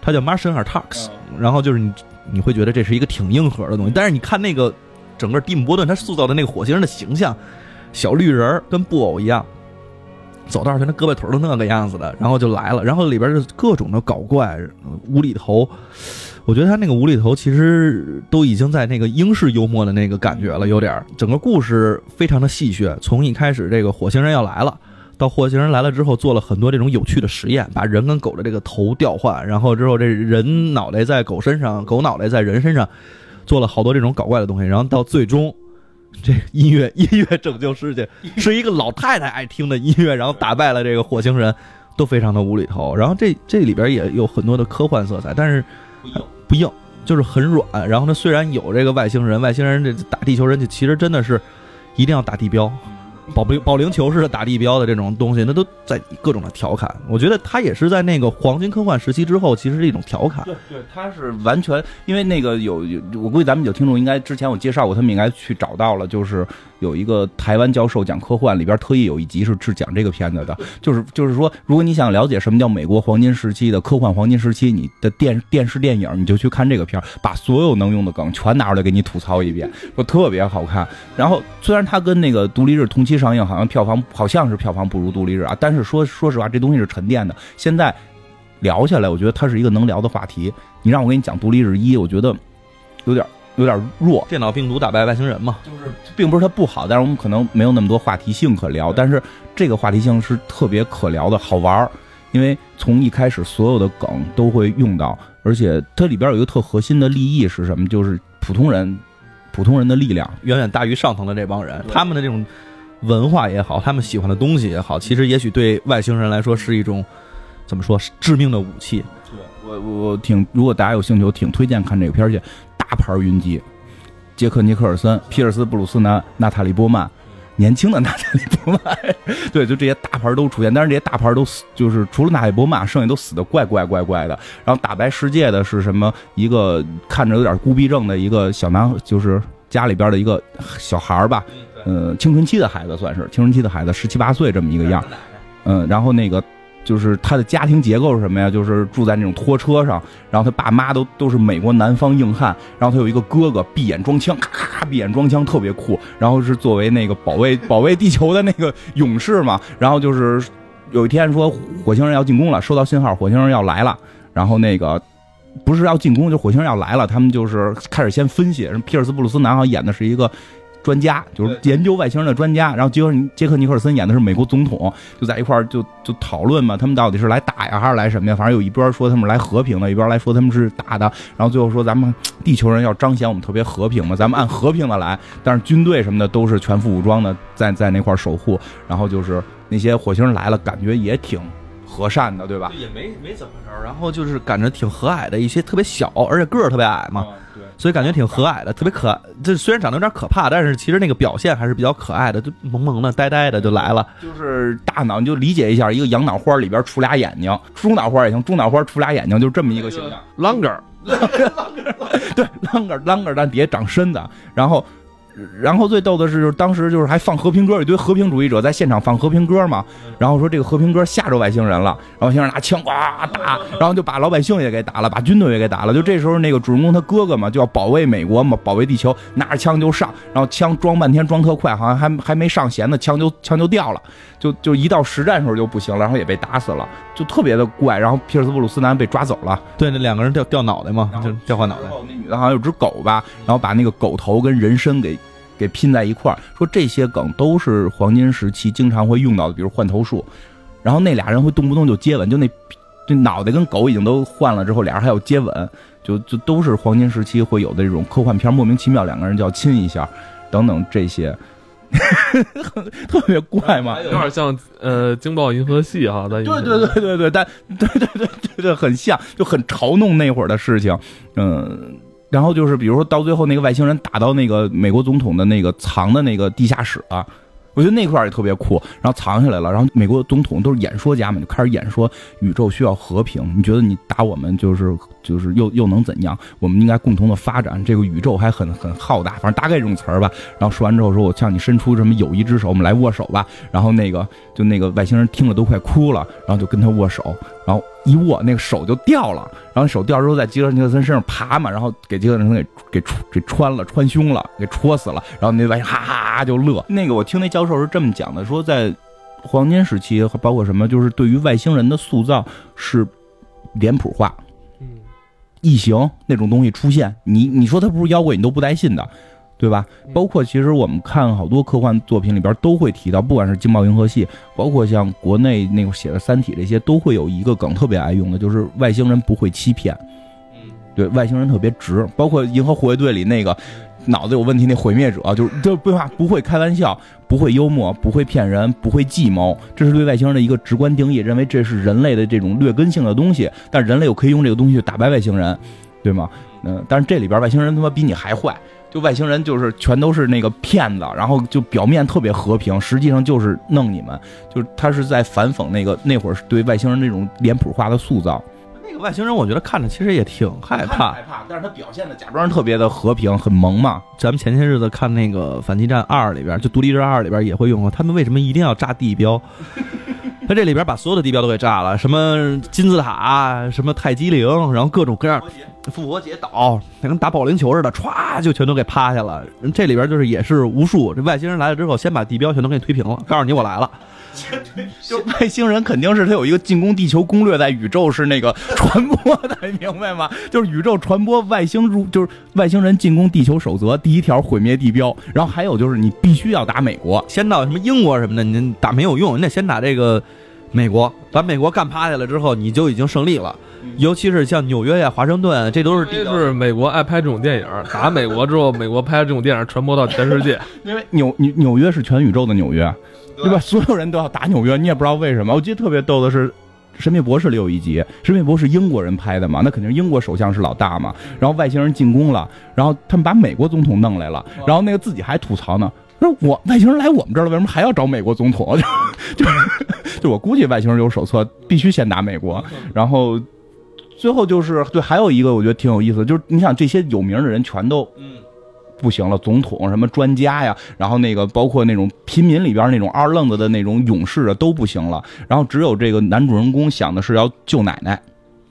他叫 Martian Attacks，然后就是你你会觉得这是一个挺硬核的东西。但是你看那个整个蒂姆·波顿他塑造的那个火星人的形象，小绿人跟布偶一样。走道儿，那胳膊腿都那个样子的，然后就来了，然后里边是各种的搞怪、无厘头。我觉得他那个无厘头其实都已经在那个英式幽默的那个感觉了，有点。整个故事非常的戏谑，从一开始这个火星人要来了，到火星人来了之后做了很多这种有趣的实验，把人跟狗的这个头调换，然后之后这人脑袋在狗身上，狗脑袋在人身上，做了好多这种搞怪的东西，然后到最终。这音乐 音乐拯救世界 是一个老太太爱听的音乐，然后打败了这个火星人，都非常的无厘头。然后这这里边也有很多的科幻色彩，但是不硬，就是很软。然后呢，虽然有这个外星人，外星人这打地球人，就其实真的是一定要打地标。保龄保龄球似的打地标的这种东西，那都在各种的调侃。我觉得他也是在那个黄金科幻时期之后，其实是一种调侃。对对，他是完全因为那个有有，我估计咱们有听众应该之前我介绍过，他们应该去找到了，就是有一个台湾教授讲科幻，里边特意有一集是是讲这个片子的，就是就是说，如果你想了解什么叫美国黄金时期的科幻黄金时期，你的电电视电影你就去看这个片儿，把所有能用的梗全拿出来给你吐槽一遍，说特别好看。然后虽然他跟那个独立日同期。上映好像票房好像是票房不如独立日啊，但是说说实话，这东西是沉淀的。现在聊下来，我觉得它是一个能聊的话题。你让我给你讲独立日一，我觉得有点有点弱。电脑病毒打败外星人嘛，就是并不是它不好，但是我们可能没有那么多话题性可聊。但是这个话题性是特别可聊的，好玩儿。因为从一开始所有的梗都会用到，而且它里边有一个特核心的利益是什么？就是普通人普通人的力量远远大于上层的这帮人，他们的这种。文化也好，他们喜欢的东西也好，其实也许对外星人来说是一种怎么说致命的武器。对我我挺，如果大家有兴趣，我挺推荐看这个片儿去。大牌云集，杰克尼克尔森、皮尔斯布鲁斯南、娜塔莉波曼，年轻的娜塔莉波曼，对，就这些大牌都出现，但是这些大牌都死，就是除了娜塔莉波曼，剩下都死的怪怪怪怪的。然后打败世界的是什么？一个看着有点孤僻症的一个小男，就是家里边的一个小孩儿吧。呃，青春期的孩子算是青春期的孩子，十七八岁这么一个样，嗯，然后那个就是他的家庭结构是什么呀？就是住在那种拖车上，然后他爸妈都都是美国南方硬汉，然后他有一个哥哥闭眼装枪，咔咔咔闭眼装枪特别酷，然后是作为那个保卫 保卫地球的那个勇士嘛，然后就是有一天说火星人要进攻了，收到信号火星人要来了，然后那个。不是要进攻，就火星人要来了，他们就是开始先分析。皮尔斯布鲁斯南好像演的是一个专家，就是研究外星人的专家。然后杰克杰克尼克尔森演的是美国总统，就在一块儿就就讨论嘛，他们到底是来打呀还是来什么呀？反正有一边说他们来和平的，一边来说他们是打的。然后最后说咱们地球人要彰显我们特别和平嘛，咱们按和平的来。但是军队什么的都是全副武装的，在在那块守护。然后就是那些火星人来了，感觉也挺。和善的，对吧？也没没怎么着，然后就是感觉挺和蔼的，一些特别小，而且个儿特别矮嘛，对，所以感觉挺和蔼的，特别可爱。这虽然长得有点可怕，但是其实那个表现还是比较可爱的，就萌萌的、呆呆的就来了。就是大脑，你就理解一下，一个羊脑花里边出俩眼睛，中脑花也行，中脑花出俩眼睛，就这么一个形象。longer，对，longer longer，但底下长身子，然后。然后最逗的是，就是当时就是还放和平歌，一堆和平主义者在现场放和平歌嘛。然后说这个和平歌吓着外星人了，然后外星人拿枪哇打，然后就把老百姓也给打了，把军队也给打了。就这时候那个主人公他哥哥嘛，就要保卫美国嘛，保卫地球，拿着枪就上，然后枪装半天装特快，好像还还没上弦呢，枪就枪就掉了，就就一到实战时候就不行了，然后也被打死了，就特别的怪。然后皮尔斯布鲁斯南被抓走了，对，那两个人掉掉脑袋嘛，就掉换脑袋。那女的好像有只狗吧，然后把那个狗头跟人身给。给拼在一块儿，说这些梗都是黄金时期经常会用到的，比如换头术，然后那俩人会动不动就接吻，就那这脑袋跟狗已经都换了之后，俩人还要接吻，就就都是黄金时期会有的这种科幻片，莫名其妙两个人就要亲一下，等等这些，特别怪嘛，有点像呃惊爆银河系哈，对对对对对，但 对对对对对很像，就很嘲弄那会儿的事情，嗯。然后就是，比如说到最后那个外星人打到那个美国总统的那个藏的那个地下室啊。我觉得那块儿也特别酷，然后藏起来了。然后美国总统都是演说家嘛，就开始演说宇宙需要和平。你觉得你打我们就是就是又又能怎样？我们应该共同的发展。这个宇宙还很很浩大，反正大概这种词儿吧。然后说完之后说：“我向你伸出什么友谊之手，我们来握手吧。”然后那个就那个外星人听了都快哭了，然后就跟他握手，然后一握那个手就掉了。然后手掉之后在吉克尼克森身上爬嘛，然后给吉克尼克森给给给穿了穿胸了，给戳死了。然后那外星哈哈就乐。那个我听那教。授是这么讲的，说在黄金时期，包括什么，就是对于外星人的塑造是脸谱化，异形那种东西出现，你你说它不是妖怪，你都不带信的，对吧？包括其实我们看好多科幻作品里边都会提到，不管是《惊爆银河系》，包括像国内那个写的《三体》这些，都会有一个梗特别爱用的，就是外星人不会欺骗，嗯，对外星人特别直，包括《银河护卫队》里那个。脑子有问题那毁灭者就是就不话不会开玩笑，不会幽默，不会骗人，不会计谋，这是对外星人的一个直观定义，认为这是人类的这种劣根性的东西，但人类又可以用这个东西去打败外星人，对吗？嗯，但是这里边外星人他妈比你还坏，就外星人就是全都是那个骗子，然后就表面特别和平，实际上就是弄你们，就是他是在反讽那个那会儿对外星人那种脸谱化的塑造。外星人，我觉得看着其实也挺害怕，害怕，但是他表现的假装特别的和平，很萌嘛。咱们前些日子看那个《反击战二》里边，就《独立日二》里边也会用过。他们为什么一定要炸地标？他这里边把所有的地标都给炸了，什么金字塔，什么泰姬陵，然后各种各样复活节岛，跟打保龄球似的，歘就全都给趴下了。这里边就是也是无数这外星人来了之后，先把地标全都给你推平了，告诉你我来了。就外星人肯定是他有一个进攻地球攻略，在宇宙是那个传播的，明白吗？就是宇宙传播外星入，就是外星人进攻地球守则第一条毁灭地标。然后还有就是你必须要打美国，先到什么英国什么的，你打没有用，你得先打这个美国，把美国干趴下了之后，你就已经胜利了。尤其是像纽约呀、华盛顿，这都是这是美国爱拍这种电影，打美国之后，美国拍这种电影传播到全世界，因为纽纽纽约是全宇宙的纽约。对吧？所有人都要打纽约，你也不知道为什么。我记得特别逗的是，《神秘博士》里有一集，《神秘博士》英国人拍的嘛，那肯定英国首相是老大嘛。然后外星人进攻了，然后他们把美国总统弄来了，然后那个自己还吐槽呢，说我外星人来我们这儿了，为什么还要找美国总统？就就 就我估计外星人有手册，必须先打美国。然后最后就是对，还有一个我觉得挺有意思，就是你想这些有名的人全都不行了，总统什么专家呀，然后那个包括那种平民里边那种二愣子的那种勇士啊都不行了，然后只有这个男主人公想的是要救奶奶。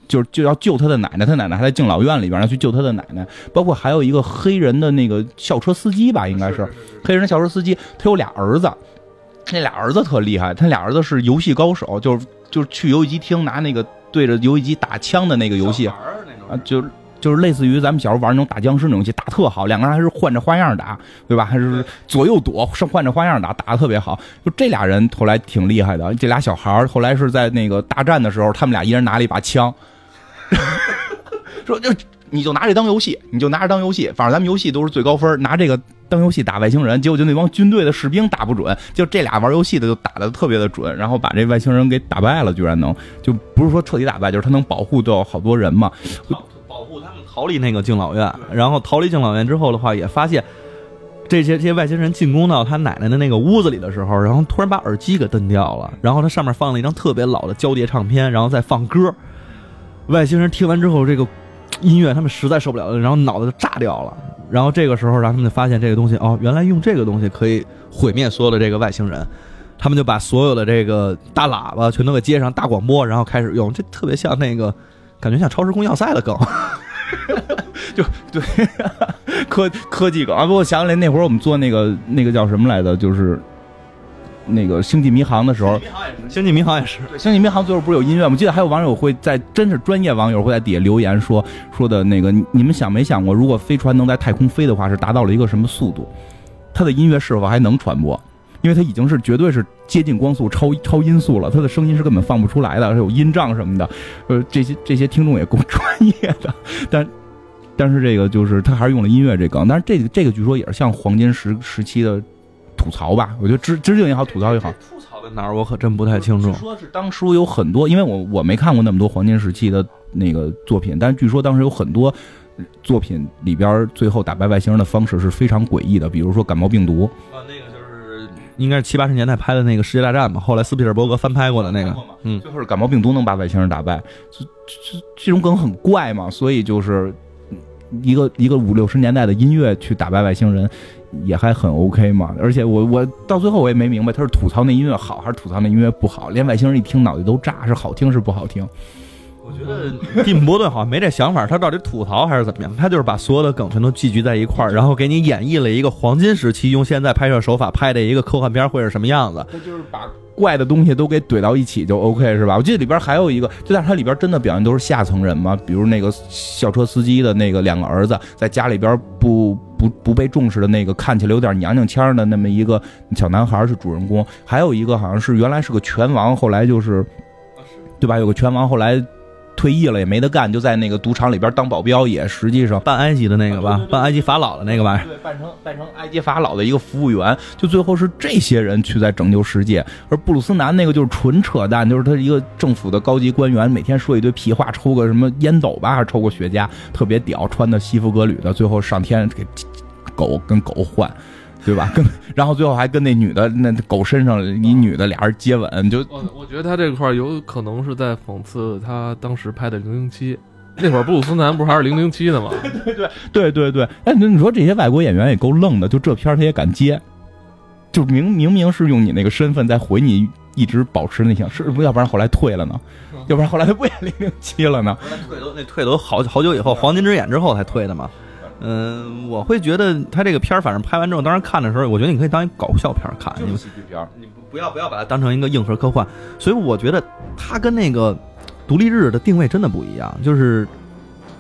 就是就要救他的奶奶，他奶奶还在敬老院里边，要去救他的奶奶。包括还有一个黑人的那个校车司机吧，应该是黑人校车司机，他有俩儿子，那俩儿子特厉害，他俩儿子是游戏高手，就是就是去游戏机厅拿那个对着游戏机打枪的那个游戏啊，就就是类似于咱们小时候玩那种打僵尸那种游戏，打特好，两个人还是换着花样打，对吧？还是左右躲，是换着花样打，打的特别好。就这俩人后来挺厉害的，这俩小孩后来是在那个大战的时候，他们俩一人拿了一把枪。说就你就拿这当游戏，你就拿着当游戏，反正咱们游戏都是最高分，拿这个当游戏打外星人，结果就那帮军队的士兵打不准，就这俩玩游戏的就打的特别的准，然后把这外星人给打败了，居然能就不是说彻底打败，就是他能保护到好多人嘛，保护他们逃离那个敬老院，然后逃离敬老院之后的话，也发现这些这些外星人进攻到他奶奶的那个屋子里的时候，然后突然把耳机给蹬掉了，然后他上面放了一张特别老的胶碟唱片，然后再放歌。外星人听完之后，这个音乐他们实在受不了了，然后脑子就炸掉了。然后这个时候，然后他们就发现这个东西哦，原来用这个东西可以毁灭所有的这个外星人。他们就把所有的这个大喇叭全都给接上，大广播，然后开始用。这特别像那个，感觉像超时空要塞的梗，就对 科科技梗啊！不过想起来那会儿我们做那个那个叫什么来着，就是。那个星际迷航的时候，星际迷航也是。对，星际迷航最后不是有音乐吗？我记得还有网友会在，真是专业网友会在底下留言说说的那个，你们想没想过，如果飞船能在太空飞的话，是达到了一个什么速度？它的音乐是否还能传播？因为它已经是绝对是接近光速、超超音速了，它的声音是根本放不出来的，有音障什么的。呃，这些这些听众也够 专业的，但但是这个就是他还是用了音乐这梗，但是这个这个据说也是像黄金时时期的。吐槽吧，我觉得致致敬也好，吐槽也好。吐槽在哪儿？我可真不太清楚。说是当初有很多，因为我我没看过那么多黄金时期的那个作品，但是据说当时有很多作品里边，最后打败外星人的方式是非常诡异的，比如说感冒病毒。啊，那个就是应该是七八十年代拍的那个世界大战嘛，后来斯皮尔伯格翻拍过的那个。嗯，最后是感冒病毒能把外星人打败，这这这种梗很怪嘛，所以就是一个一个五六十年代的音乐去打败外星人。也还很 OK 嘛，而且我我到最后我也没明白他是吐槽那音乐好还是吐槽那音乐不好，连外星人一听脑袋都炸，是好听是不好听？我觉得 蒂姆·波顿好像没这想法，他到底吐槽还是怎么样？他就是把所有的梗全都聚集在一块儿，然后给你演绎了一个黄金时期用现在拍摄手法拍的一个科幻片会是什么样子。他就是把。怪的东西都给怼到一起就 OK 是吧？我记得里边还有一个，就但是它里边真的表现都是下层人嘛，比如那个校车司机的那个两个儿子，在家里边不不不被重视的那个，看起来有点娘娘腔的那么一个小男孩是主人公，还有一个好像是原来是个拳王，后来就是，对吧？有个拳王后来。退役了也没得干，就在那个赌场里边当保镖，也实际上办埃及的那个吧，办埃及法老的那个吧，对，扮成扮成埃及法老的一个服务员，就最后是这些人去在拯救世界，而布鲁斯南那个就是纯扯淡，就是他一个政府的高级官员，每天说一堆屁话，抽个什么烟斗吧，还是抽个雪茄，特别屌，穿的西服革履的，最后上天给狗跟狗换。对吧？跟然后最后还跟那女的那狗身上一女的俩人接吻，就我我觉得他这块有可能是在讽刺他当时拍的《零零七》，那会儿布鲁斯南不是还是零零七的吗？对对对对对。哎，那你说这些外国演员也够愣的，就这片他也敢接，就明明明是用你那个身份在回你，一直保持那项，是不？要不然后来退了呢？要不然后来他不演零零七了呢？退都那退都好好久以后，《黄金之眼》之后才退的嘛。嗯，我会觉得他这个片儿，反正拍完之后，当时看的时候，我觉得你可以当一搞笑片看，就是喜剧片你不要不要把它当成一个硬核科幻。所以我觉得他跟那个独立日的定位真的不一样。就是，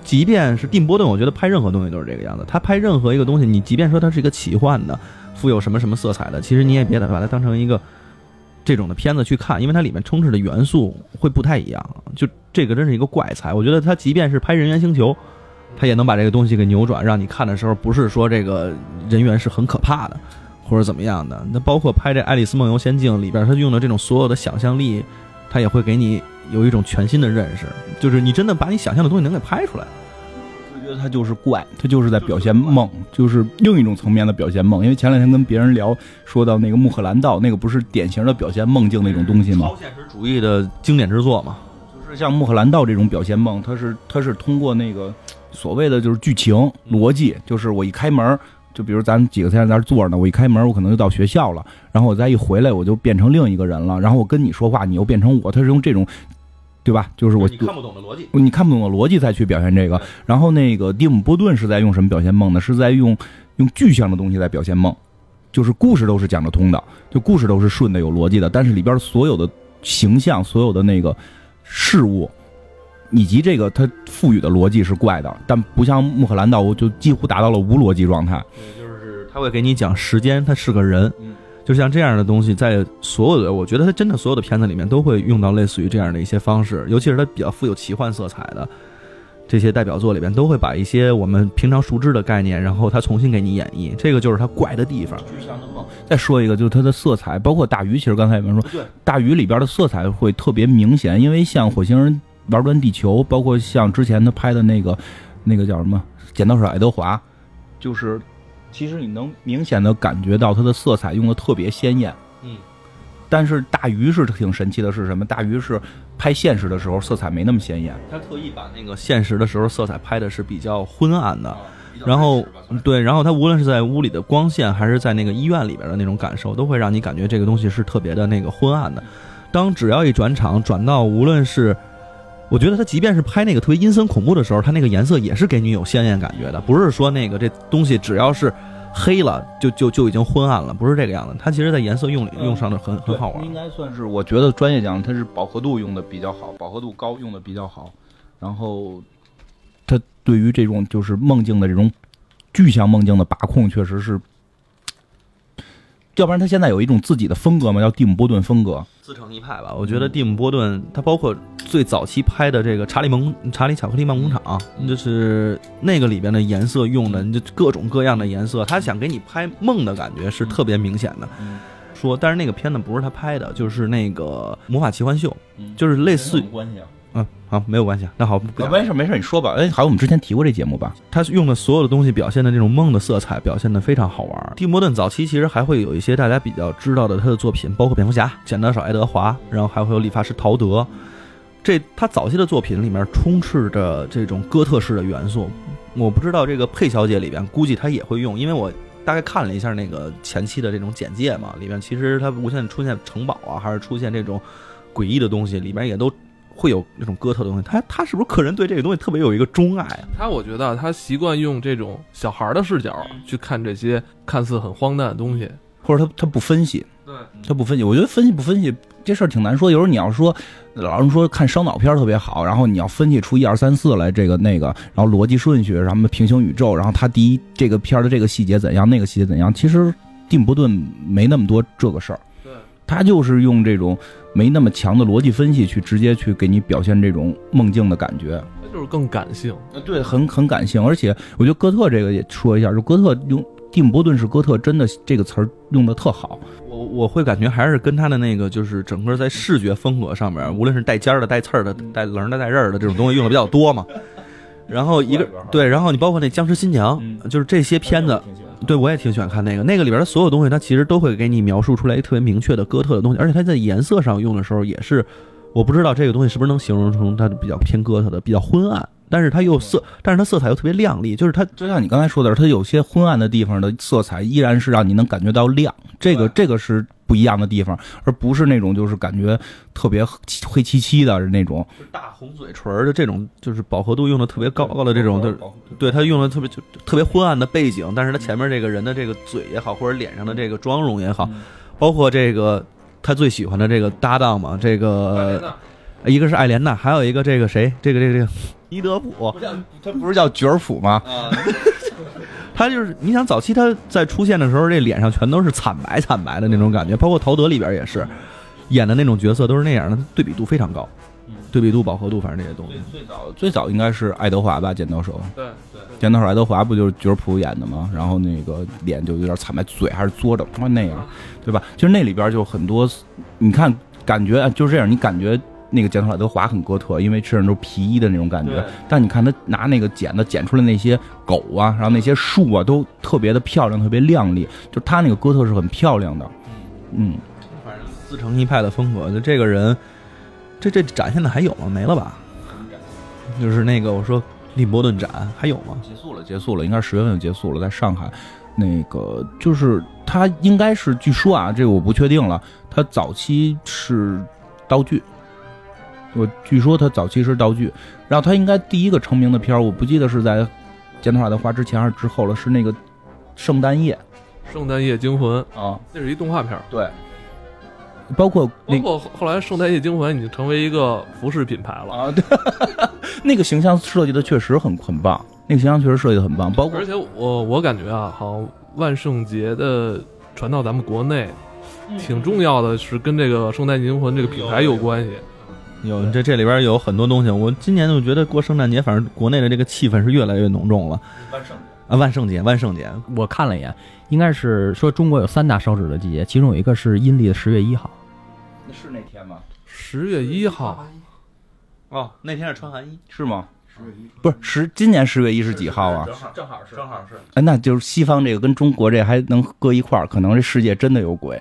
即便是蒂姆·波顿，我觉得拍任何东西都是这个样子。他拍任何一个东西，你即便说它是一个奇幻的、富有什么什么色彩的，其实你也别把它当成一个这种的片子去看，因为它里面充斥的元素会不太一样。就这个真是一个怪才。我觉得他即便是拍《人猿星球》。他也能把这个东西给扭转，让你看的时候不是说这个人员是很可怕的，或者怎么样的。那包括拍这《爱丽丝梦游仙境》里边，他用的这种所有的想象力，他也会给你有一种全新的认识，就是你真的把你想象的东西能给拍出来。我觉得他就是怪，他就是在表现梦，就是另一种层面的表现梦。因为前两天跟别人聊，说到那个《穆赫兰道》，那个不是典型的表现梦境那种东西吗？超现实主义的经典之作嘛，就是像《穆赫兰道》这种表现梦，它是它是通过那个。所谓的就是剧情逻辑，就是我一开门，就比如咱几个在那儿坐着呢，我一开门，我可能就到学校了，然后我再一回来，我就变成另一个人了，然后我跟你说话，你又变成我，他是用这种，对吧？就是我你看不懂的逻辑。你看不懂的逻辑再去表现这个。然后那个蒂姆·波顿是在用什么表现梦呢？是在用用具象的东西在表现梦，就是故事都是讲得通的，就故事都是顺的、有逻辑的，但是里边所有的形象、所有的那个事物。以及这个它赋予的逻辑是怪的，但不像穆赫兰道，就几乎达到了无逻辑状态。对，就是他会给你讲时间，他是个人，嗯，就像这样的东西，在所有的，我觉得他真的所有的片子里面都会用到类似于这样的一些方式，尤其是他比较富有奇幻色彩的这些代表作里边，都会把一些我们平常熟知的概念，然后他重新给你演绎，这个就是他怪的地方。具象的梦。再说一个，就是它的色彩，包括大鱼，其实刚才有人说，对，大鱼里边的色彩会特别明显，因为像火星人。玩转地球，包括像之前他拍的那个，那个叫什么《剪刀手爱德华》，就是其实你能明显的感觉到它的色彩用的特别鲜艳。嗯，但是大鱼是挺神奇的，是什么？大鱼是拍现实的时候色彩没那么鲜艳，他特意把那个现实的时候色彩拍的是比较昏暗的。然后对，然后他无论是在屋里的光线，还是在那个医院里边的那种感受，都会让你感觉这个东西是特别的那个昏暗的。当只要一转场，转到无论是我觉得他即便是拍那个特别阴森恐怖的时候，他那个颜色也是给你有鲜艳感觉的，不是说那个这东西只要是黑了就就就已经昏暗了，不是这个样子。他其实在颜色用里用上的很很好玩。应该算是我觉得专业讲，它是饱和度用的比较好，饱和度高用的比较好。然后他对于这种就是梦境的这种具象梦境的把控，确实是。要不然他现在有一种自己的风格嘛，叫蒂姆·波顿风格，自成一派吧。我觉得蒂姆·波顿他包括最早期拍的这个《查理蒙查理巧克力梦工厂》，就是那个里边的颜色用的就各种各样的颜色，他想给你拍梦的感觉是特别明显的。说，但是那个片子不是他拍的，就是那个《魔法奇幻秀》，就是类似。关系啊。嗯，好，没有关系。那好，没事没事，你说吧。哎，好像我们之前提过这节目吧？他用的所有的东西表现的这种梦的色彩，表现的非常好玩。蒂摩顿早期其实还会有一些大家比较知道的他的作品，包括蝙蝠侠、剪刀手爱德华，然后还会有理发师陶德。这他早期的作品里面充斥着这种哥特式的元素。我不知道这个佩小姐里边，估计他也会用，因为我大概看了一下那个前期的这种简介嘛，里面其实他无限出现城堡啊，还是出现这种诡异的东西，里面也都。会有那种哥特的东西，他他是不是客人对这个东西特别有一个钟爱啊？他我觉得他习惯用这种小孩的视角去看这些看似很荒诞的东西，或者他他不分析，对，他不分析。我觉得分析不分析这事儿挺难说。有时候你要说，老人说看烧脑片特别好，然后你要分析出一二三四来，这个那个，然后逻辑顺序，然后平行宇宙，然后他第一这个片的这个细节怎样，那个细节怎样，其实蒂姆·伯顿没那么多这个事儿，对，他就是用这种。没那么强的逻辑分析去直接去给你表现这种梦境的感觉，它就是更感性。对，很很感性。而且我觉得哥特这个也说一下，就哥特用蒂姆·波顿是哥特，真的这个词儿用的特好。我我会感觉还是跟他的那个就是整个在视觉风格上面，无论是带尖儿的、带刺儿的、带棱的、带刃儿的这种东西用的比较多嘛。然后一个对，然后你包括那僵尸新娘，就是这些片子。对，我也挺喜欢看那个，那个里边的所有东西，它其实都会给你描述出来一个特别明确的哥特的东西，而且它在颜色上用的时候也是，我不知道这个东西是不是能形容成它比较偏哥特的，比较昏暗，但是它又色，但是它色彩又特别亮丽，就是它就像你刚才说的，它有些昏暗的地方的色彩依然是让你能感觉到亮，这个这个是。不一样的地方，而不是那种就是感觉特别黑漆漆的那种。大红嘴唇的这种，就是饱和度用的特别高高的这种，就是对他用的特别就特别昏暗的背景，但是他前面这个人的这个嘴也好，或者脸上的这个妆容也好，包括这个他最喜欢的这个搭档嘛，这个一个是艾莲娜，还有一个这个谁，这个这个这个伊德普，他不是叫角儿普吗？他就是，你想早期他在出现的时候，这脸上全都是惨白惨白的那种感觉，包括陶德里边也是演的那种角色都是那样的，对比度非常高，对比度、饱和度，反正这些东西。最早最早应该是爱德华吧，剪刀手。对对，剪刀手爱德华不就是角普演的吗？然后那个脸就有点惨白，嘴还是嘬着，那样，对吧？其实那里边就很多，你看感觉就是这样，你感觉。那个剪刀手爱德华很哥特，因为身上都是皮衣的那种感觉。但你看他拿那个剪子剪出来那些狗啊，然后那些树啊，都特别的漂亮，特别亮丽。就他那个哥特是很漂亮的。嗯，反正自成一派的风格。就这个人，这这展现的还有吗？没了吧？就是那个我说利伯顿展还有吗？结束了，结束了，应该是十月份就结束了，在上海。那个就是他应该是，据说啊，这个我不确定了，他早期是道具。我据说他早期是道具，然后他应该第一个成名的片儿，我不记得是在《剪头发的花》之前还是之后了，是那个《圣诞夜圣诞夜惊魂》，》啊，那是一动画片儿，对，包括包括后来圣诞夜惊魂已经成为一个服饰品牌了。啊，对，那个形象设计的确实很很棒，那个形象确实设计的很棒，包括而且我我感觉啊，好像万圣节的传到咱们国内，挺重要的是跟这个圣诞夜惊魂这个品牌有关系。有这这里边有很多东西，我今年就觉得过圣诞节，反正国内的这个气氛是越来越浓重了。万圣啊，万圣节，万圣节，我看了一眼，应该是说中国有三大烧纸的季节，其中有一个是阴历的十月一号。那是那天吗？十月一号，哦，那天是穿寒衣，是吗？不是十，今年十月一是几号啊？正好是，正好是。哎，那就是西方这个跟中国这还能搁一块儿，可能这世界真的有鬼。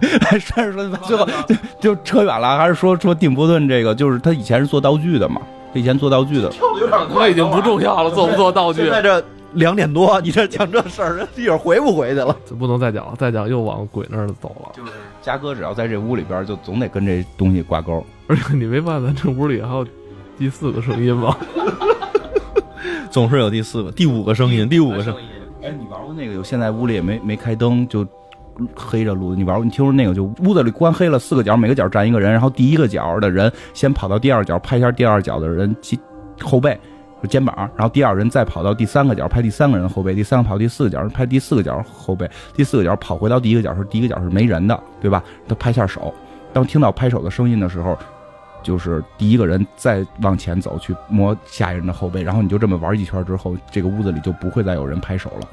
还是说最后就就扯远了，还是说说丁波顿这个，就是他以前是做道具的嘛？他以前做道具的，那已经不重要了，做不做道具现在这两点多，你这讲这事儿，一会儿回不回去了？这不能再讲了，再讲又往鬼那儿走了。就是嘉哥只要在这屋里边，就总得跟这东西挂钩。而且你没办法咱这屋里还有第四个声音吗？总是有第四个、第五个声音，第五个声音。哎，你玩过那个？有现在屋里也没没开灯，就黑着路子。你玩过？你听说那个？就屋子里关黑了，四个角，每个角站一个人，然后第一个角的人先跑到第二角拍一下第二角的人肩后背。肩膀，然后第二人再跑到第三个角拍第三个人的后背，第三个跑第四个角拍第四个角后背，第四个角跑回到第一个角时，第一个角是没人的，对吧？他拍下手，当听到拍手的声音的时候，就是第一个人再往前走去摸下一人的后背，然后你就这么玩一圈之后，这个屋子里就不会再有人拍手了，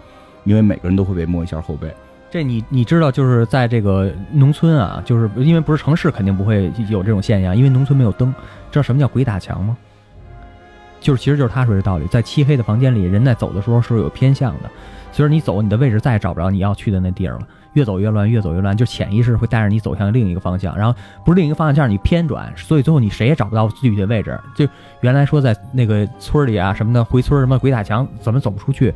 因为每个人都会被摸一下后背。这你你知道，就是在这个农村啊，就是因为不是城市，肯定不会有这种现象，因为农村没有灯。知道什么叫鬼打墙吗？就是其实就是他说的道理，在漆黑的房间里，人在走的时候是有偏向的，随着你走，你的位置再也找不着你要去的那地儿了，越走越乱，越走越乱，就潜意识会带着你走向另一个方向，然后不是另一个方向，就让你偏转，所以最后你谁也找不到具体的位置。就原来说在那个村里啊什么的，回村什么鬼打墙，怎么走不出去？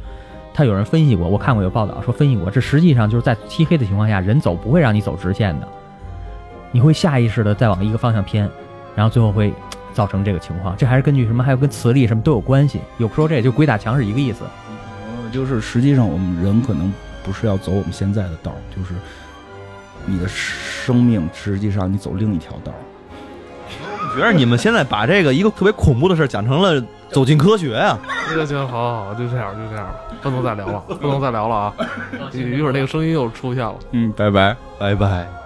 他有人分析过，我看过有报道说分析过，这实际上就是在漆黑的情况下，人走不会让你走直线的，你会下意识的再往一个方向偏，然后最后会造成这个情况。这还是根据什么？还有跟磁力什么都有关系。有说这也就鬼打墙是一个意思。呃，就是实际上我们人可能不是要走我们现在的道，就是你的生命实际上你走另一条道。觉得你们现在把这个一个特别恐怖的事讲成了走进科学啊！行行，好好好，就这样，就这样吧，不能再聊了，不能再聊了啊！一一会儿那个声音又出现了。嗯，拜拜。拜拜。